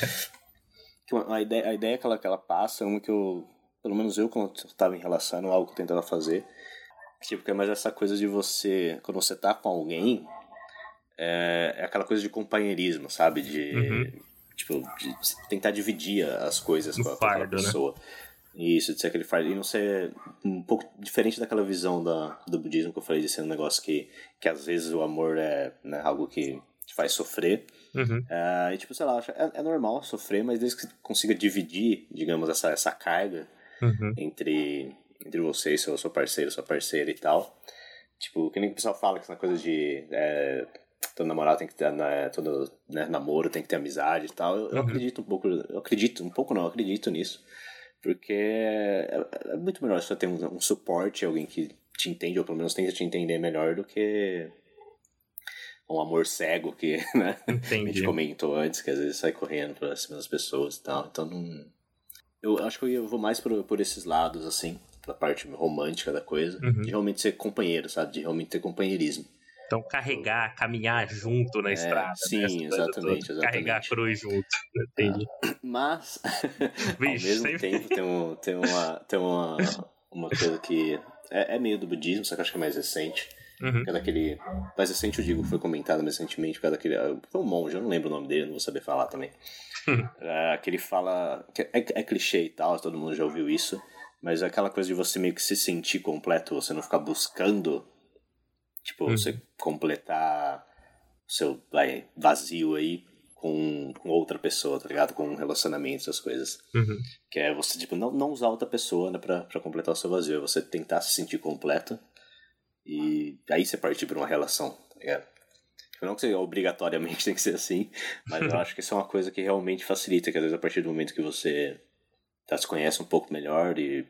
a, ideia, a ideia que ela, que ela passa é uma que eu, pelo menos eu, quando estava em relação, algo que eu tentava fazer, tipo, que é mais essa coisa de você, quando você tá com alguém, é, é aquela coisa de companheirismo, sabe? De, uhum. tipo, de tentar dividir as coisas com, a, com aquela né? pessoa. Né? Isso, de aquele fardo. E não ser um pouco diferente daquela visão da, do budismo que eu falei de ser um negócio que, que às vezes o amor é né, algo que te faz sofrer. Uhum. É, e tipo, sei lá, é, é normal sofrer, mas desde que você consiga dividir, digamos, essa, essa carga uhum. entre, entre você e seu, seu parceiro, sua parceira e tal. Tipo, que nem o pessoal fala que essa coisa de. É, todo namorado tem que ter, né, todo né, namoro tem que ter amizade e tal. Eu, uhum. eu acredito um pouco, eu acredito, um pouco não, eu acredito nisso. Porque é, é muito melhor você ter um, um suporte, alguém que te entende, ou pelo menos tenta te entender melhor do que um amor cego que (laughs) né? A gente comentou antes, que às vezes sai correndo pra cima das pessoas e tal. Então não. Eu acho que eu vou mais por, por esses lados, assim, da parte romântica da coisa, Uhum. de realmente ser companheiro, sabe? De realmente ter companheirismo. Então, carregar, caminhar junto na estrada. né? sim, coisa exatamente, exatamente. Carregar a cruz junto. Entendi. Mas, (laughs) ao Vixe, mesmo sempre- tempo, tem, um, tem, uma, tem uma, uma coisa que é, é meio do budismo, só que eu acho que é mais recente. Uhum. Que é daquele. Mais recente, eu digo, foi comentado mais recentemente, por causa daquele. Foi um monge, eu não lembro o nome dele, não vou saber falar também. É, (laughs) que ele fala. Que é, é clichê e tal, todo mundo já ouviu isso. Mas é aquela coisa de você meio que se sentir completo, você não ficar buscando. Tipo, Uhum. você completar o seu vai, vazio aí com, com outra pessoa, tá ligado? Com um relacionamento, essas coisas. Uhum. Que é você, tipo, não, não usar outra pessoa né, pra, pra completar o seu vazio. É você tentar se sentir completo e aí você partir pra uma relação, tá ligado? Tipo, Não que você obrigatoriamente (laughs) tem que ser assim, mas eu (laughs) acho que isso é uma coisa que realmente facilita, que às vezes a partir do momento que você já se conhece um pouco melhor e,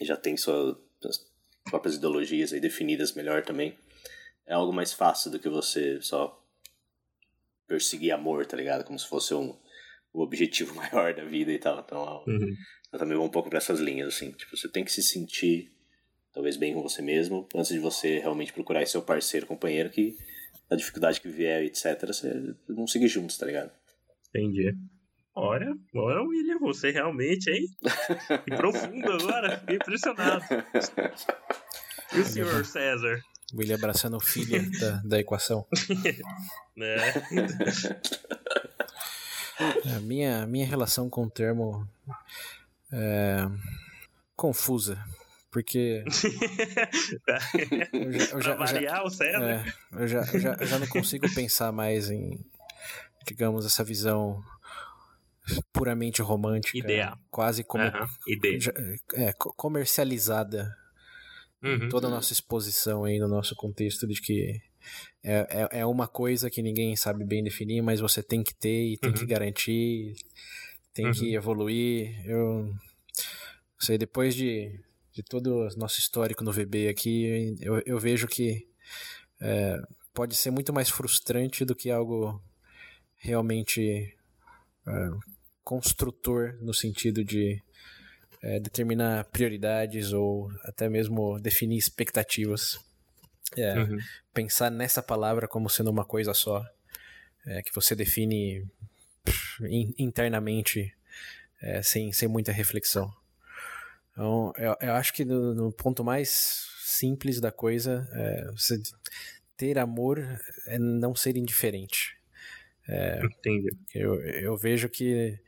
e já tem sua- próprias ideologias aí definidas melhor também, é algo mais fácil do que você só perseguir amor, tá ligado? Como se fosse um, o objetivo (laughs) maior da vida e tal. Então, Uhum. eu também vou um pouco pra essas linhas, assim. Tipo, você tem que se sentir, talvez, bem com você mesmo, antes de você realmente procurar esse seu parceiro, companheiro, que a dificuldade que vier, etc., você vão seguir juntos, tá ligado? Entendi. Olha, olha, William, você realmente, hein? Que profundo agora, fiquei impressionado. E o senhor César? William abraçando o filho da, da equação. (laughs) Né? (laughs) A minha, minha relação com o termo é confusa. Porque eu já, eu (laughs) pra já, eu já- variar o César? É, eu já, já, eu já não consigo pensar mais em, digamos, essa visão puramente romântica. Ideal. Quase como Aham, ideia. é, co- comercializada Uhum. toda a nossa exposição aí no nosso contexto de que é, é, é uma coisa que ninguém sabe bem definir, mas você tem que ter e tem que Uhum. garantir, tem que evoluir. Eu sei, depois de, de todo o nosso histórico no VB aqui, eu, eu vejo que é, pode ser muito mais frustrante do que algo realmente é, construtor no sentido de é, determinar prioridades ou até mesmo definir expectativas. É, Uhum. Pensar nessa palavra como sendo uma coisa só, é, que você define pff, in- internamente é, sem, sem muita reflexão. Então, eu, eu acho que no, no ponto mais simples da coisa, é, você ter amor é não ser indiferente. Entendi. Eu, eu vejo que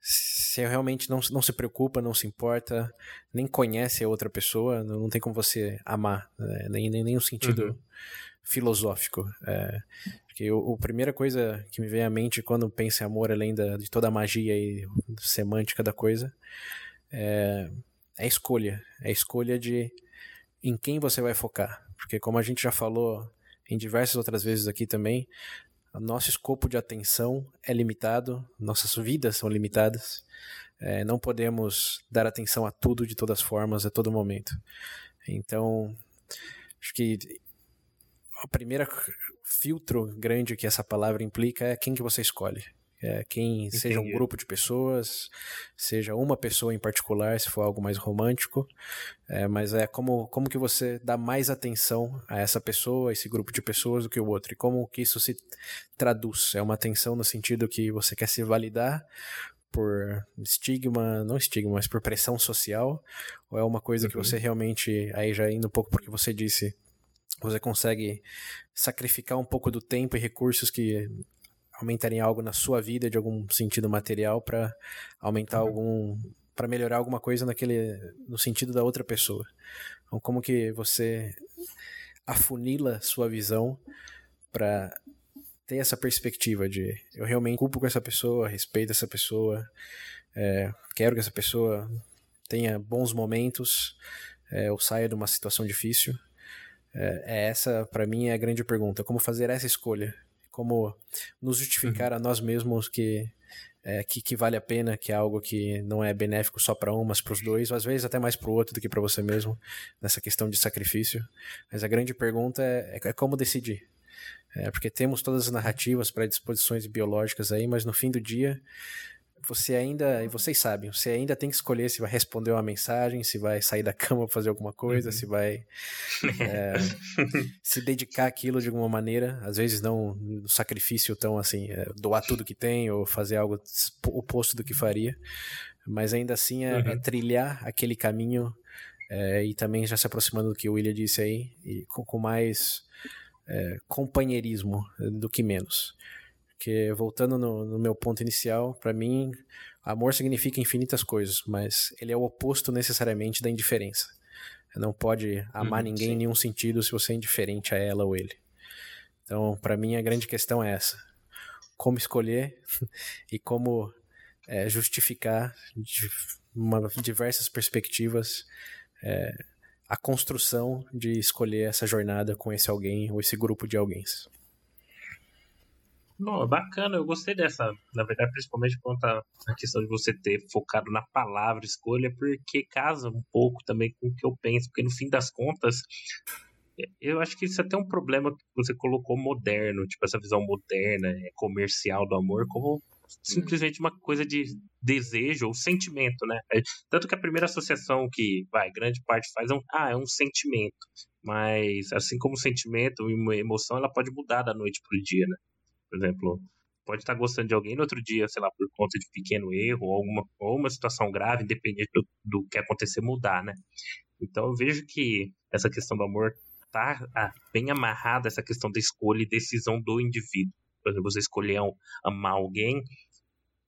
se realmente não, não se preocupa, não se importa, nem conhece a outra pessoa, não, não tem como você amar, né? nem, nem, nem um sentido Uhum. filosófico. É, porque o, a primeira coisa que me vem à mente quando penso em amor, além da, de toda a magia e semântica da coisa, é, é a escolha. É a escolha de em quem você vai focar. Porque como a gente já falou em diversas outras vezes aqui também, nosso escopo de atenção é limitado, nossas vidas são limitadas, é, não podemos dar atenção a tudo de todas as formas, a todo momento. Então, acho que o primeiro filtro grande que essa palavra implica é quem que você escolhe. É, quem seja um Entendi. grupo de pessoas, seja uma pessoa em particular, se for algo mais romântico, é, mas é como, como que você dá mais atenção a essa pessoa, a esse grupo de pessoas do que o outro, e como que isso se traduz. É uma atenção no sentido que você quer se validar por estigma, não estigma, mas por pressão social, ou é uma coisa que Uhum. você realmente, aí já indo um pouco porque você disse, você consegue sacrificar um pouco do tempo e recursos que aumentarem algo na sua vida de algum sentido material para aumentar algum para melhorar alguma coisa naquele no sentido da outra pessoa. Então como que você afunila sua visão para ter essa perspectiva de eu realmente culpo com essa pessoa, respeito essa pessoa, é, quero que essa pessoa tenha bons momentos, é, ou saia de uma situação difícil. É, é essa, para mim, é a grande pergunta. Como fazer essa escolha? Como nos justificar a nós mesmos que é, que, que vale a pena, que é algo que não é benéfico só para um, mas para os dois, ou às vezes até mais para o outro do que para você mesmo, nessa questão de sacrifício. Mas a grande pergunta é, é, é como decidir. É, porque temos todas as narrativas para disposições biológicas aí, mas no fim do dia você ainda, e vocês sabem, você ainda tem que escolher se vai responder uma mensagem, se vai sair da (laughs) cama para fazer alguma coisa, uhum. se vai é, se dedicar àquilo de alguma maneira, às vezes não no sacrifício tão assim, é, doar tudo que tem ou fazer algo oposto do que faria, mas ainda assim é, é uhum. é trilhar aquele caminho é, e também já se aproximando do que o William disse aí, e com, com mais companheirismo do que menos. Porque, voltando no, no meu ponto inicial, para mim, amor significa infinitas coisas, mas ele é o oposto necessariamente da indiferença. Você não pode amar uhum, ninguém sim. em nenhum sentido se você é indiferente a ela ou ele. Então, para mim, a grande questão é essa: como escolher (laughs) e como é, justificar de uma, diversas perspectivas é, a construção de escolher essa jornada com esse alguém ou esse grupo de alguém. Não, bacana, eu gostei dessa, na verdade, principalmente quanto à questão de você ter focado na palavra escolha, porque casa um pouco também com o que eu penso, porque no fim das contas, eu acho que isso é até um problema que você colocou moderno, tipo essa visão moderna, é, comercial do amor, como simplesmente uma coisa de desejo ou sentimento, né? É, tanto que a primeira associação que, vai, grande parte faz é um, ah, é um sentimento. Mas, assim como sentimento e emoção, ela pode mudar da noite pro dia, né? Por exemplo, pode estar gostando de alguém no outro dia, sei lá, por conta de pequeno erro ou alguma ou uma situação grave, independente do, do que acontecer, mudar, né? Então eu vejo que essa questão do amor tá ah, bem amarrada essa questão da escolha e decisão do indivíduo. Por exemplo, você escolher amar alguém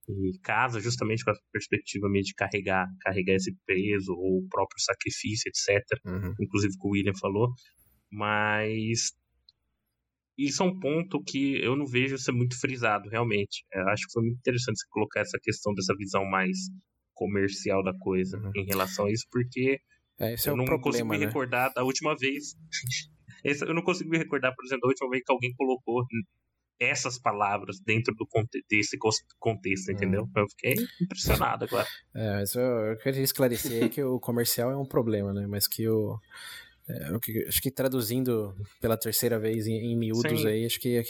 e casa justamente com a perspectiva meio de carregar, carregar esse peso ou o próprio sacrifício, etc. Uhum. Inclusive que o William falou. Mas isso é um ponto que eu não vejo ser muito frisado, realmente. Eu acho que foi muito interessante você colocar essa questão dessa visão mais comercial da coisa uhum. em relação a isso, porque é, eu é não problema, consigo me né? recordar da última vez. (laughs) eu não consigo me recordar, por exemplo, da última vez que alguém colocou essas palavras dentro do desse contexto, entendeu? Hum. Eu fiquei impressionado agora. (laughs) É, mas eu, eu queria esclarecer que o comercial é um problema, né? Mas que o é, acho que traduzindo pela terceira vez em, em miúdos Sim. aí, acho que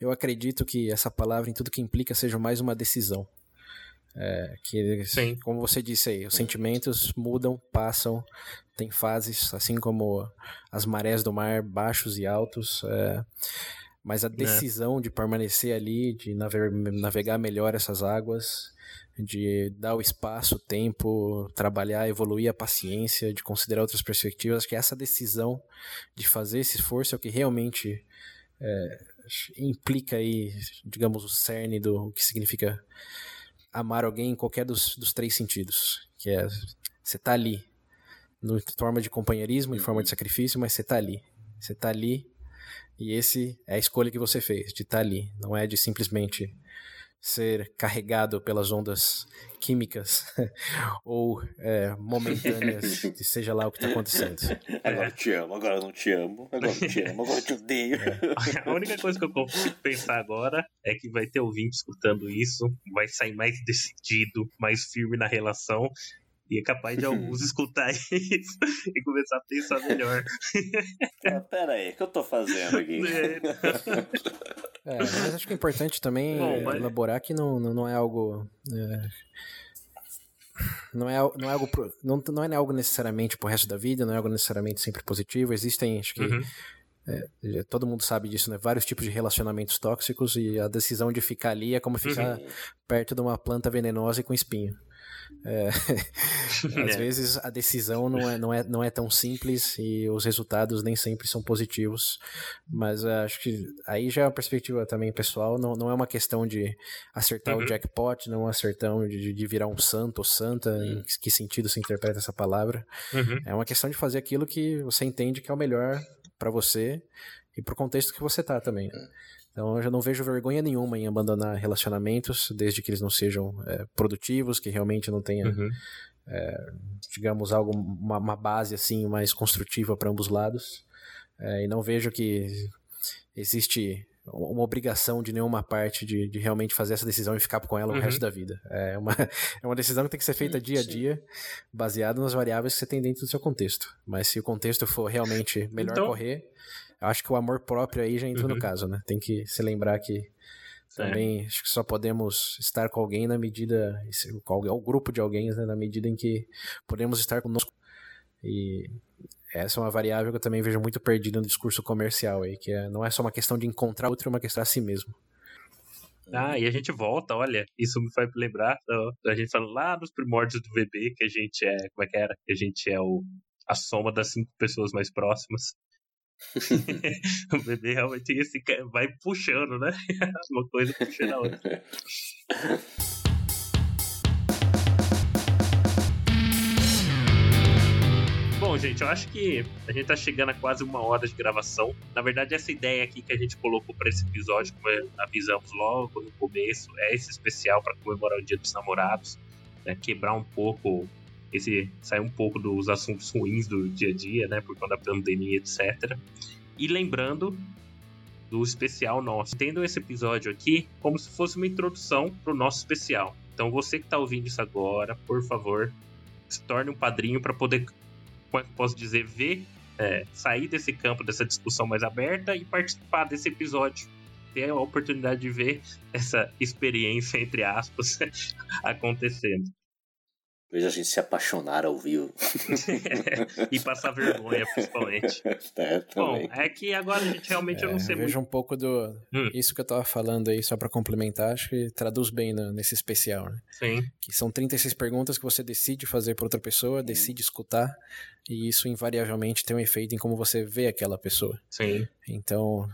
eu acredito que essa palavra, em tudo que implica, seja mais uma decisão. É, que, Sim. como você disse aí, os sentimentos mudam, passam, tem fases, assim como as marés do mar, baixos e altos. É, mas a é. decisão é. de permanecer ali, de navegar melhor essas águas, de dar o espaço, o tempo, trabalhar, evoluir a paciência, de considerar outras perspectivas. Acho que essa decisão de fazer esse esforço é o que realmente é, implica aí, digamos, o cerne do que significa amar alguém em qualquer dos, dos três sentidos. Que é, você tá ali, em forma de companheirismo, em forma de sacrifício, mas você tá ali. Você tá ali e esse é a escolha que você fez, de estar tá ali. Não é de simplesmente ser carregado pelas ondas químicas (laughs) ou é, momentâneas, (laughs) seja lá o que está acontecendo. Agora te amo, agora não te amo, agora não te amo, agora te odeio. É. (laughs) A única coisa que eu consigo pensar agora é que vai ter ouvinte escutando isso, vai sair mais decidido, mais firme na relação e é capaz de alguns (laughs) escutar isso e começar a pensar melhor. Ah, pera aí, o que eu tô fazendo aqui? (laughs) É, mas acho que é importante também Bom, mas... elaborar que não, não é algo. É, não é, não é algo não, não é algo necessariamente pro resto da vida, não é algo necessariamente sempre positivo. Existem, acho que uhum. É, todo mundo sabe disso, né? Vários tipos de relacionamentos tóxicos e a decisão de ficar ali é como ficar uhum. perto de uma planta venenosa e com espinho. É, (laughs) às (laughs) é. vezes a decisão não é, não, é, não é tão simples e os resultados nem sempre são positivos, mas acho que aí já é uma perspectiva também pessoal, não, não é uma questão de acertar uhum. o jackpot, não é uma questão de, de virar um santo ou santa, uhum. em que sentido se interpreta essa palavra. Uhum. É uma questão de fazer aquilo que você entende que é o melhor para você e pro contexto que você tá também. Então eu já não vejo vergonha nenhuma em abandonar relacionamentos, desde que eles não sejam é, produtivos, que realmente não tenha, uhum. é, digamos, algo, uma, uma, base assim mais construtiva para ambos lados. É, e não vejo que existe uma obrigação de nenhuma parte de, de realmente fazer essa decisão e ficar com ela o Uhum. resto da vida. É uma, (laughs) é uma decisão que tem que ser feita dia a dia, baseado nas variáveis que você tem dentro do seu contexto. Mas se o contexto for realmente melhor Então- correr, acho que o amor próprio aí já entra Uhum. no caso, né? Tem que se lembrar que também acho que só podemos estar com alguém na medida, com alguém, o grupo de alguém, né, na medida em que podemos estar conosco. E essa é uma variável que eu também vejo muito perdida no discurso comercial aí, que é, não é só uma questão de encontrar outro, é uma questão a si mesmo. Ah, e a gente volta, olha, isso me faz lembrar a gente falando lá nos primórdios do bebê, que a gente é, como é que era? Que a gente é o, a soma das cinco pessoas mais próximas. (laughs) o bebê realmente esse, vai puxando, né? (laughs) Uma coisa puxando a outra. Bom, gente, eu acho que a gente tá chegando a quase uma hora de gravação. Na verdade, essa ideia aqui que a gente colocou para esse episódio, como avisamos logo no começo, é esse especial para comemorar o Dia dos Namorados, né? quebrar um pouco esse sair um pouco dos assuntos ruins do dia a dia, né, por conta da pandemia, etc. E lembrando do especial nosso, tendo esse episódio aqui como se fosse uma introdução pro nosso especial. Então você que tá ouvindo isso agora, por favor, se torne um padrinho para poder como é que posso dizer, ver, é, sair desse campo, dessa discussão mais aberta e participar desse episódio. Ter a oportunidade de ver essa experiência, entre aspas, (laughs) acontecendo. Veja a gente se apaixonar ao vivo. (laughs) e passar vergonha, principalmente. (laughs) É, Bom, é que agora a gente realmente eu não É, sei eu muito. vejo um pouco do. Hum. Isso que eu tava falando aí, só pra complementar, acho que traduz bem no- nesse especial, né? Sim, Que são 36 perguntas que você decide fazer pra outra pessoa, decide escutar, e isso invariavelmente tem um efeito em como você vê aquela pessoa. sim. Então,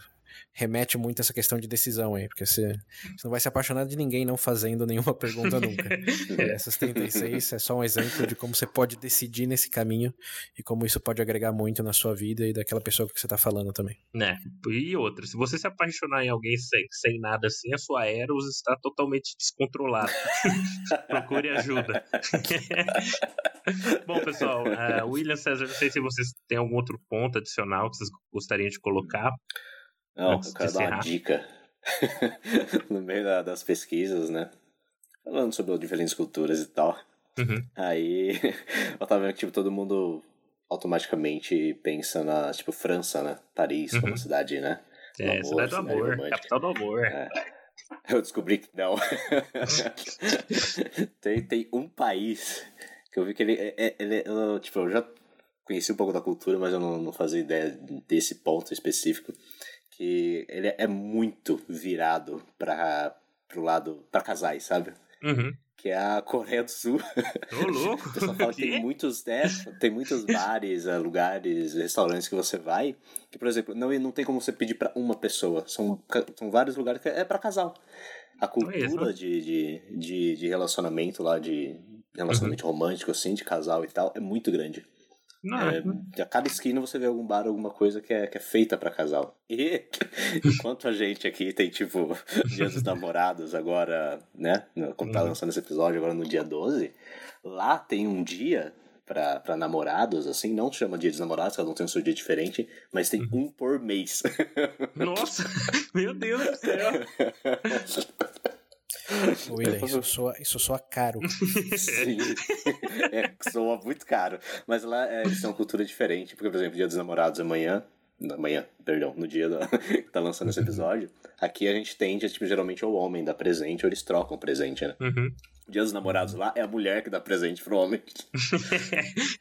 remete muito a essa questão de decisão aí, porque você, você não vai se apaixonar de ninguém não fazendo nenhuma pergunta nunca. (laughs) E essas 36 é só um exemplo de como você pode decidir nesse caminho e como isso pode agregar muito na sua vida e daquela pessoa que você tá falando também. Né? E outra, se você se apaixonar em alguém sem, sem nada assim, a sua Eros está totalmente descontrolada. (laughs) Procure ajuda. (laughs) Bom, pessoal, uh, William César, não sei se vocês têm algum outro ponto adicional que vocês gostariam de colocar. Não, eu quero dar uma dica. (laughs) no meio da- das pesquisas, né? Falando sobre diferentes culturas e tal. Uhum. Aí (laughs) eu tava vendo que tipo, todo mundo automaticamente pensa na, tipo, França, né? Paris, como Uhum. cidade, né? É, amor, cidade do amor, capital do amor. É. (laughs) Eu descobri que não. tem, tem um país que eu vi que ele. é- é- ele eu, tipo, eu já conheci um pouco da cultura, mas eu não, não fazia ideia desse ponto específico. Que ele é muito virado para pro lado. para casais, sabe? Uhum. Que é a Coreia do Sul. Ô, louco! (laughs) O pessoal fala que tem (laughs) muitos, é, tem muitos bares, eh, lugares, restaurantes que você vai, que, por exemplo, não, não tem como você pedir pra uma pessoa. São, são vários lugares que é pra casal. A cultura isso. de, de, de, de relacionamento lá, de relacionamento romântico, assim, de casal e tal, é muito grande. Não, É, a cada esquina você vê algum bar, alguma coisa que é, que é feita pra casal. E (laughs) enquanto a gente aqui tem, tipo, (laughs) Dia dos Namorados agora, né? Como tá Uhum. lançando esse episódio agora no dia 12, lá tem um dia pra, pra namorados, assim, não chama Dia dos Namorados, cada um tem o seu dia diferente, mas tem Uhum. um por mês. (laughs) Nossa! Meu Deus do céu! (laughs) William, isso soa, isso soa caro. (laughs) Sim. (laughs) é, soa muito caro. Mas lá é, eles têm uma cultura diferente. Porque, por exemplo, Dia dos Namorados é amanhã. Amanhã, perdão, no dia da- que tá lançando esse episódio. Aqui a gente tende, tipo, geralmente é o homem dá presente ou eles trocam presente, né? Uhum. Dia dos Namorados lá é a mulher que dá presente pro homem. (laughs)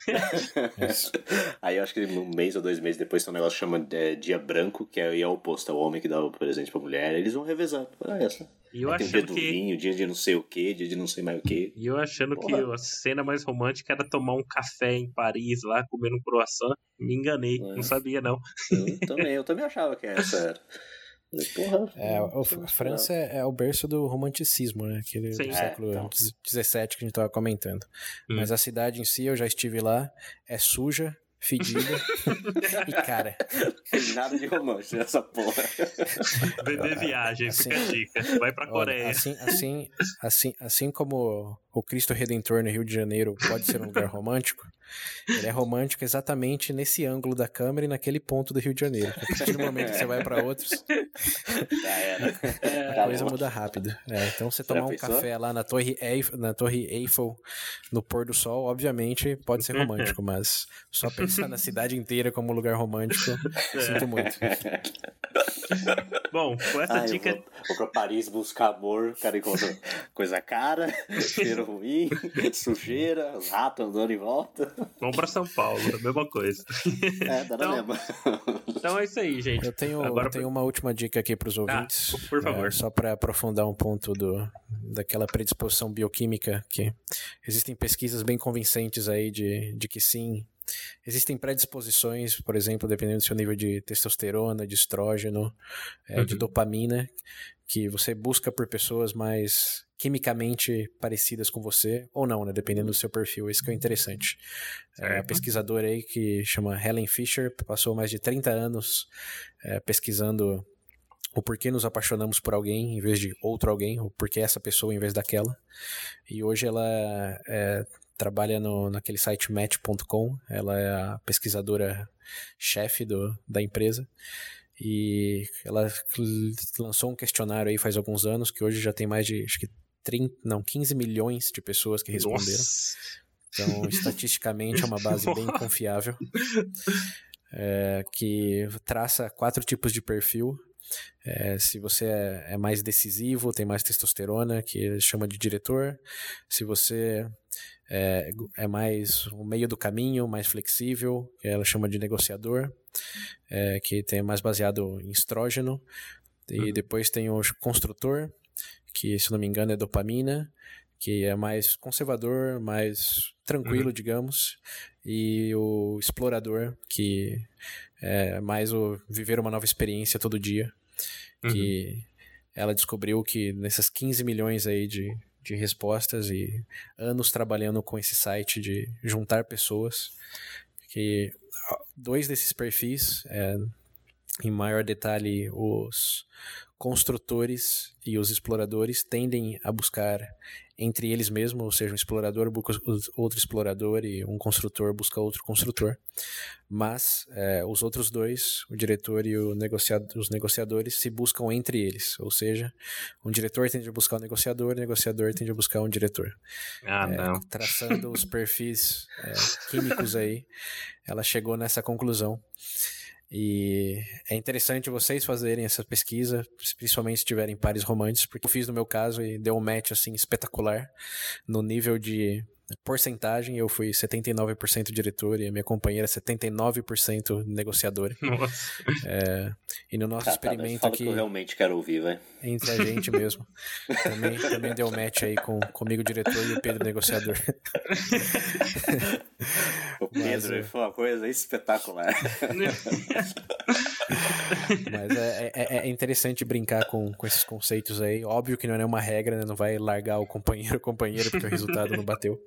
(laughs) Aí eu acho que um mês ou dois meses depois tem um negócio que chama é, Dia Branco, que é, é o oposto, é o homem que dá o presente pra mulher. Eles vão revezando. Olha essa. E eu Aí tem o dia achando do que. vinho, dia de não sei o que, dia de não sei mais o que. E eu achando que Porra. a cena mais romântica era tomar um café em Paris lá, comendo um croissant. Me enganei, É. não sabia não. Eu também, eu também achava que essa era. (laughs) Porra. É, o, a França é, é o berço do romanticismo, né? Aquele Sim. do É, século então. XVII que a gente tava comentando. Hum. Mas a cidade em si, eu já estive lá, é suja, fedida (laughs) e cara. Tem nada de romance nessa porra. Beber viagem, fica a Assim, dica. Vai pra Olha, Coreia. assim, assim, assim, assim como o Cristo Redentor no Rio de Janeiro pode ser um lugar (laughs) romântico, Ele é romântico exatamente nesse ângulo da câmera e naquele ponto do Rio de Janeiro. A partir do momento que você vai para outros, (laughs) a coisa muda rápido. É, então você tomar um café lá na Torre, Eiffel, na Torre Eiffel no pôr do sol, obviamente pode ser romântico, mas só pensar na cidade inteira como lugar romântico, (laughs) sinto muito. Bom, com essa Ah, dica. vou, vou pra Paris buscar amor, o cara encontra coisa cara, cheiro ruim, (laughs) sujeira, os ratos andando em volta. Vamos pra São Paulo, a mesma coisa. É, dá na Então, mesma. Então é isso aí, gente. Eu tenho, Agora eu tenho uma última dica aqui para os ouvintes. por favor. É, só para aprofundar um ponto do, daquela predisposição bioquímica, que existem pesquisas bem convincentes aí de, de que sim, existem predisposições, por exemplo, dependendo do seu nível de testosterona, de estrógeno, é, de Uhum. dopamina, que você busca por pessoas mais quimicamente parecidas com você, ou não, né? Dependendo do seu perfil. Isso que é interessante. É, a pesquisadora aí que chama Helen Fisher passou mais de 30 anos é, pesquisando o porquê nos apaixonamos por alguém em vez de outro alguém, ou porquê essa pessoa em vez daquela. E hoje ela é, trabalha no, naquele site match.com, ela é a pesquisadora chefe do, da empresa. E ela lançou um questionário aí faz alguns anos, que hoje já tem mais de, acho que 30, não, 15 milhões de pessoas que responderam. Nossa. Então, estatisticamente, é uma base bem (laughs) confiável. é, que traça quatro tipos de perfil. É, se você é, é mais decisivo, tem mais testosterona, que chama de diretor. Se você é, é mais o meio do caminho, mais flexível, que ela chama de negociador, é, que tem mais baseado em estrógeno. E Uhum. depois tem o construtor, que se não me engano é dopamina, que é mais conservador, mais tranquilo, digamos, e o explorador, que é mais o viver uma nova experiência todo dia, que ela descobriu que nessas 15 milhões aí de, de respostas e anos trabalhando com esse site de juntar pessoas, que dois desses perfis, é, em maior detalhe os construtores e os exploradores tendem a buscar entre eles mesmos, ou seja, um explorador busca outro explorador e um construtor busca outro construtor. Mas é, os outros dois, o diretor e o negociado, os negociadores, se buscam entre eles. Ou seja, um diretor tende a buscar um negociador, o negociador tende a buscar um diretor. Ah, É, não. traçando os perfis é, químicos aí, (laughs) ela chegou nessa conclusão. E é interessante vocês fazerem essa pesquisa, principalmente se tiverem pares românticos, porque eu fiz no meu caso e deu um match assim espetacular no nível de porcentagem, eu fui 79% diretor e a minha companheira 79% negociadora. Nossa. É, e no nosso Tá, tá, experimento fala aqui que eu realmente quero ouvir, vai. entre a gente mesmo, também, também deu match aí com comigo diretor e o Pedro negociador. O Pedro, é. ele foi uma coisa espetacular. Mas é, é- é interessante brincar com, com esses conceitos aí. Óbvio que não é nenhuma regra, né? Não vai largar o companheiro ou companheira porque o resultado não bateu.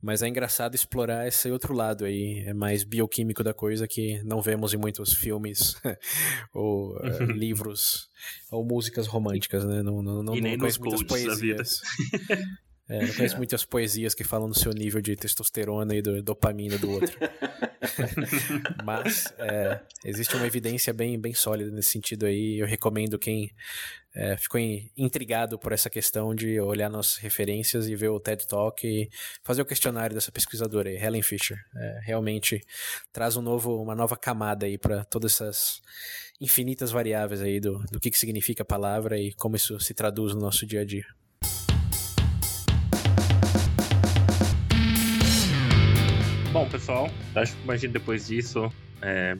Mas é engraçado explorar esse outro lado aí, é mais bioquímico da coisa que não vemos em muitos filmes (laughs) ou eh, livros ou músicas românticas, né? Não, não, não, E nem não nos muitas posts da vida. (laughs) É, não conheço muitas poesias que falam do seu nível de testosterona e do dopamina do outro. (laughs) Mas é, existe uma evidência bem, bem sólida nesse sentido aí. Eu recomendo quem é, ficou in- intrigado por essa questão de olhar nossas referências e ver o TED Talk e fazer o questionário dessa pesquisadora aí, Helen Fisher. É, realmente traz um novo, uma nova camada aí para todas essas infinitas variáveis aí do, do que, que significa a palavra e como isso se traduz no nosso dia a dia. Bom, pessoal, acho que imagino depois disso, é,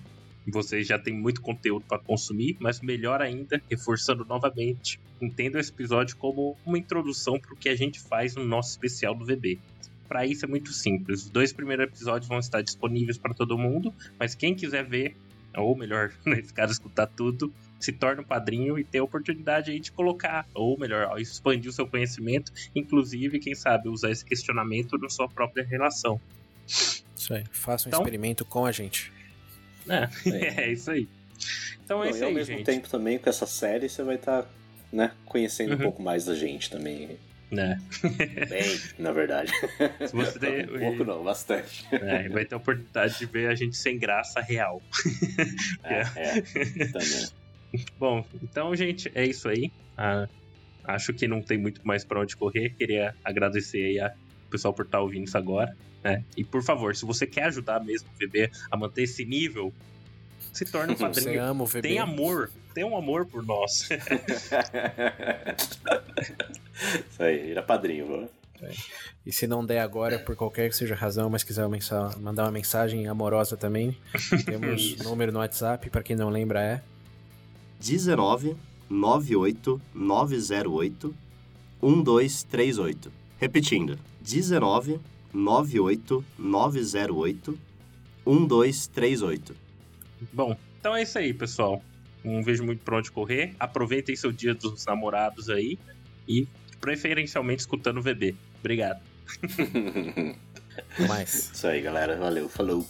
vocês já têm muito conteúdo para consumir, mas melhor ainda, reforçando novamente, entenda esse episódio como uma introdução para o que a gente faz no nosso especial do VB. Para isso é muito simples. Os dois primeiros episódios vão estar disponíveis para todo mundo, mas quem quiser ver, ou melhor, (laughs) nesse caso, escutar tudo, se torna um padrinho e tem a oportunidade aí de colocar, ou melhor, expandir o seu conhecimento, inclusive, quem sabe, usar esse questionamento na sua própria relação. Isso aí. Faça um Então- experimento com a gente. É, (laughs) É. isso aí. Então é Não, isso e ao mesmo gente. tempo também com essa série você vai estar né, conhecendo Uhum. um pouco mais da gente também. Né? Bem, na verdade. Se você tem- (laughs) Um pouco não, bastante. É, vai ter a oportunidade de ver a gente sem graça real. (laughs) É, é, também. Bom, então, gente, é isso aí. Ah, acho que não tem muito mais pra onde correr. Queria agradecer aí a o pessoal por estar ouvindo isso agora. Né? E por favor, se você quer ajudar mesmo o VB a manter esse nível, se torne um Você padrinho. ama o VB. Tem amor, tem um amor por nós. (laughs) Isso aí, vira padrinho, vamos. E se não der agora, por qualquer que seja a razão, mas quiser mandar uma mensagem amorosa também, (laughs) temos Isso. número no WhatsApp, pra quem não lembra é 19 98 908 1238. Repetindo, 19 98 908 1238. Bom, então é isso aí, pessoal. Não vejo muito pra onde correr. Aproveitem seu dia dos namorados aí. E preferencialmente escutando o VB. Obrigado. (laughs) mais. Isso aí, galera. Valeu, falou.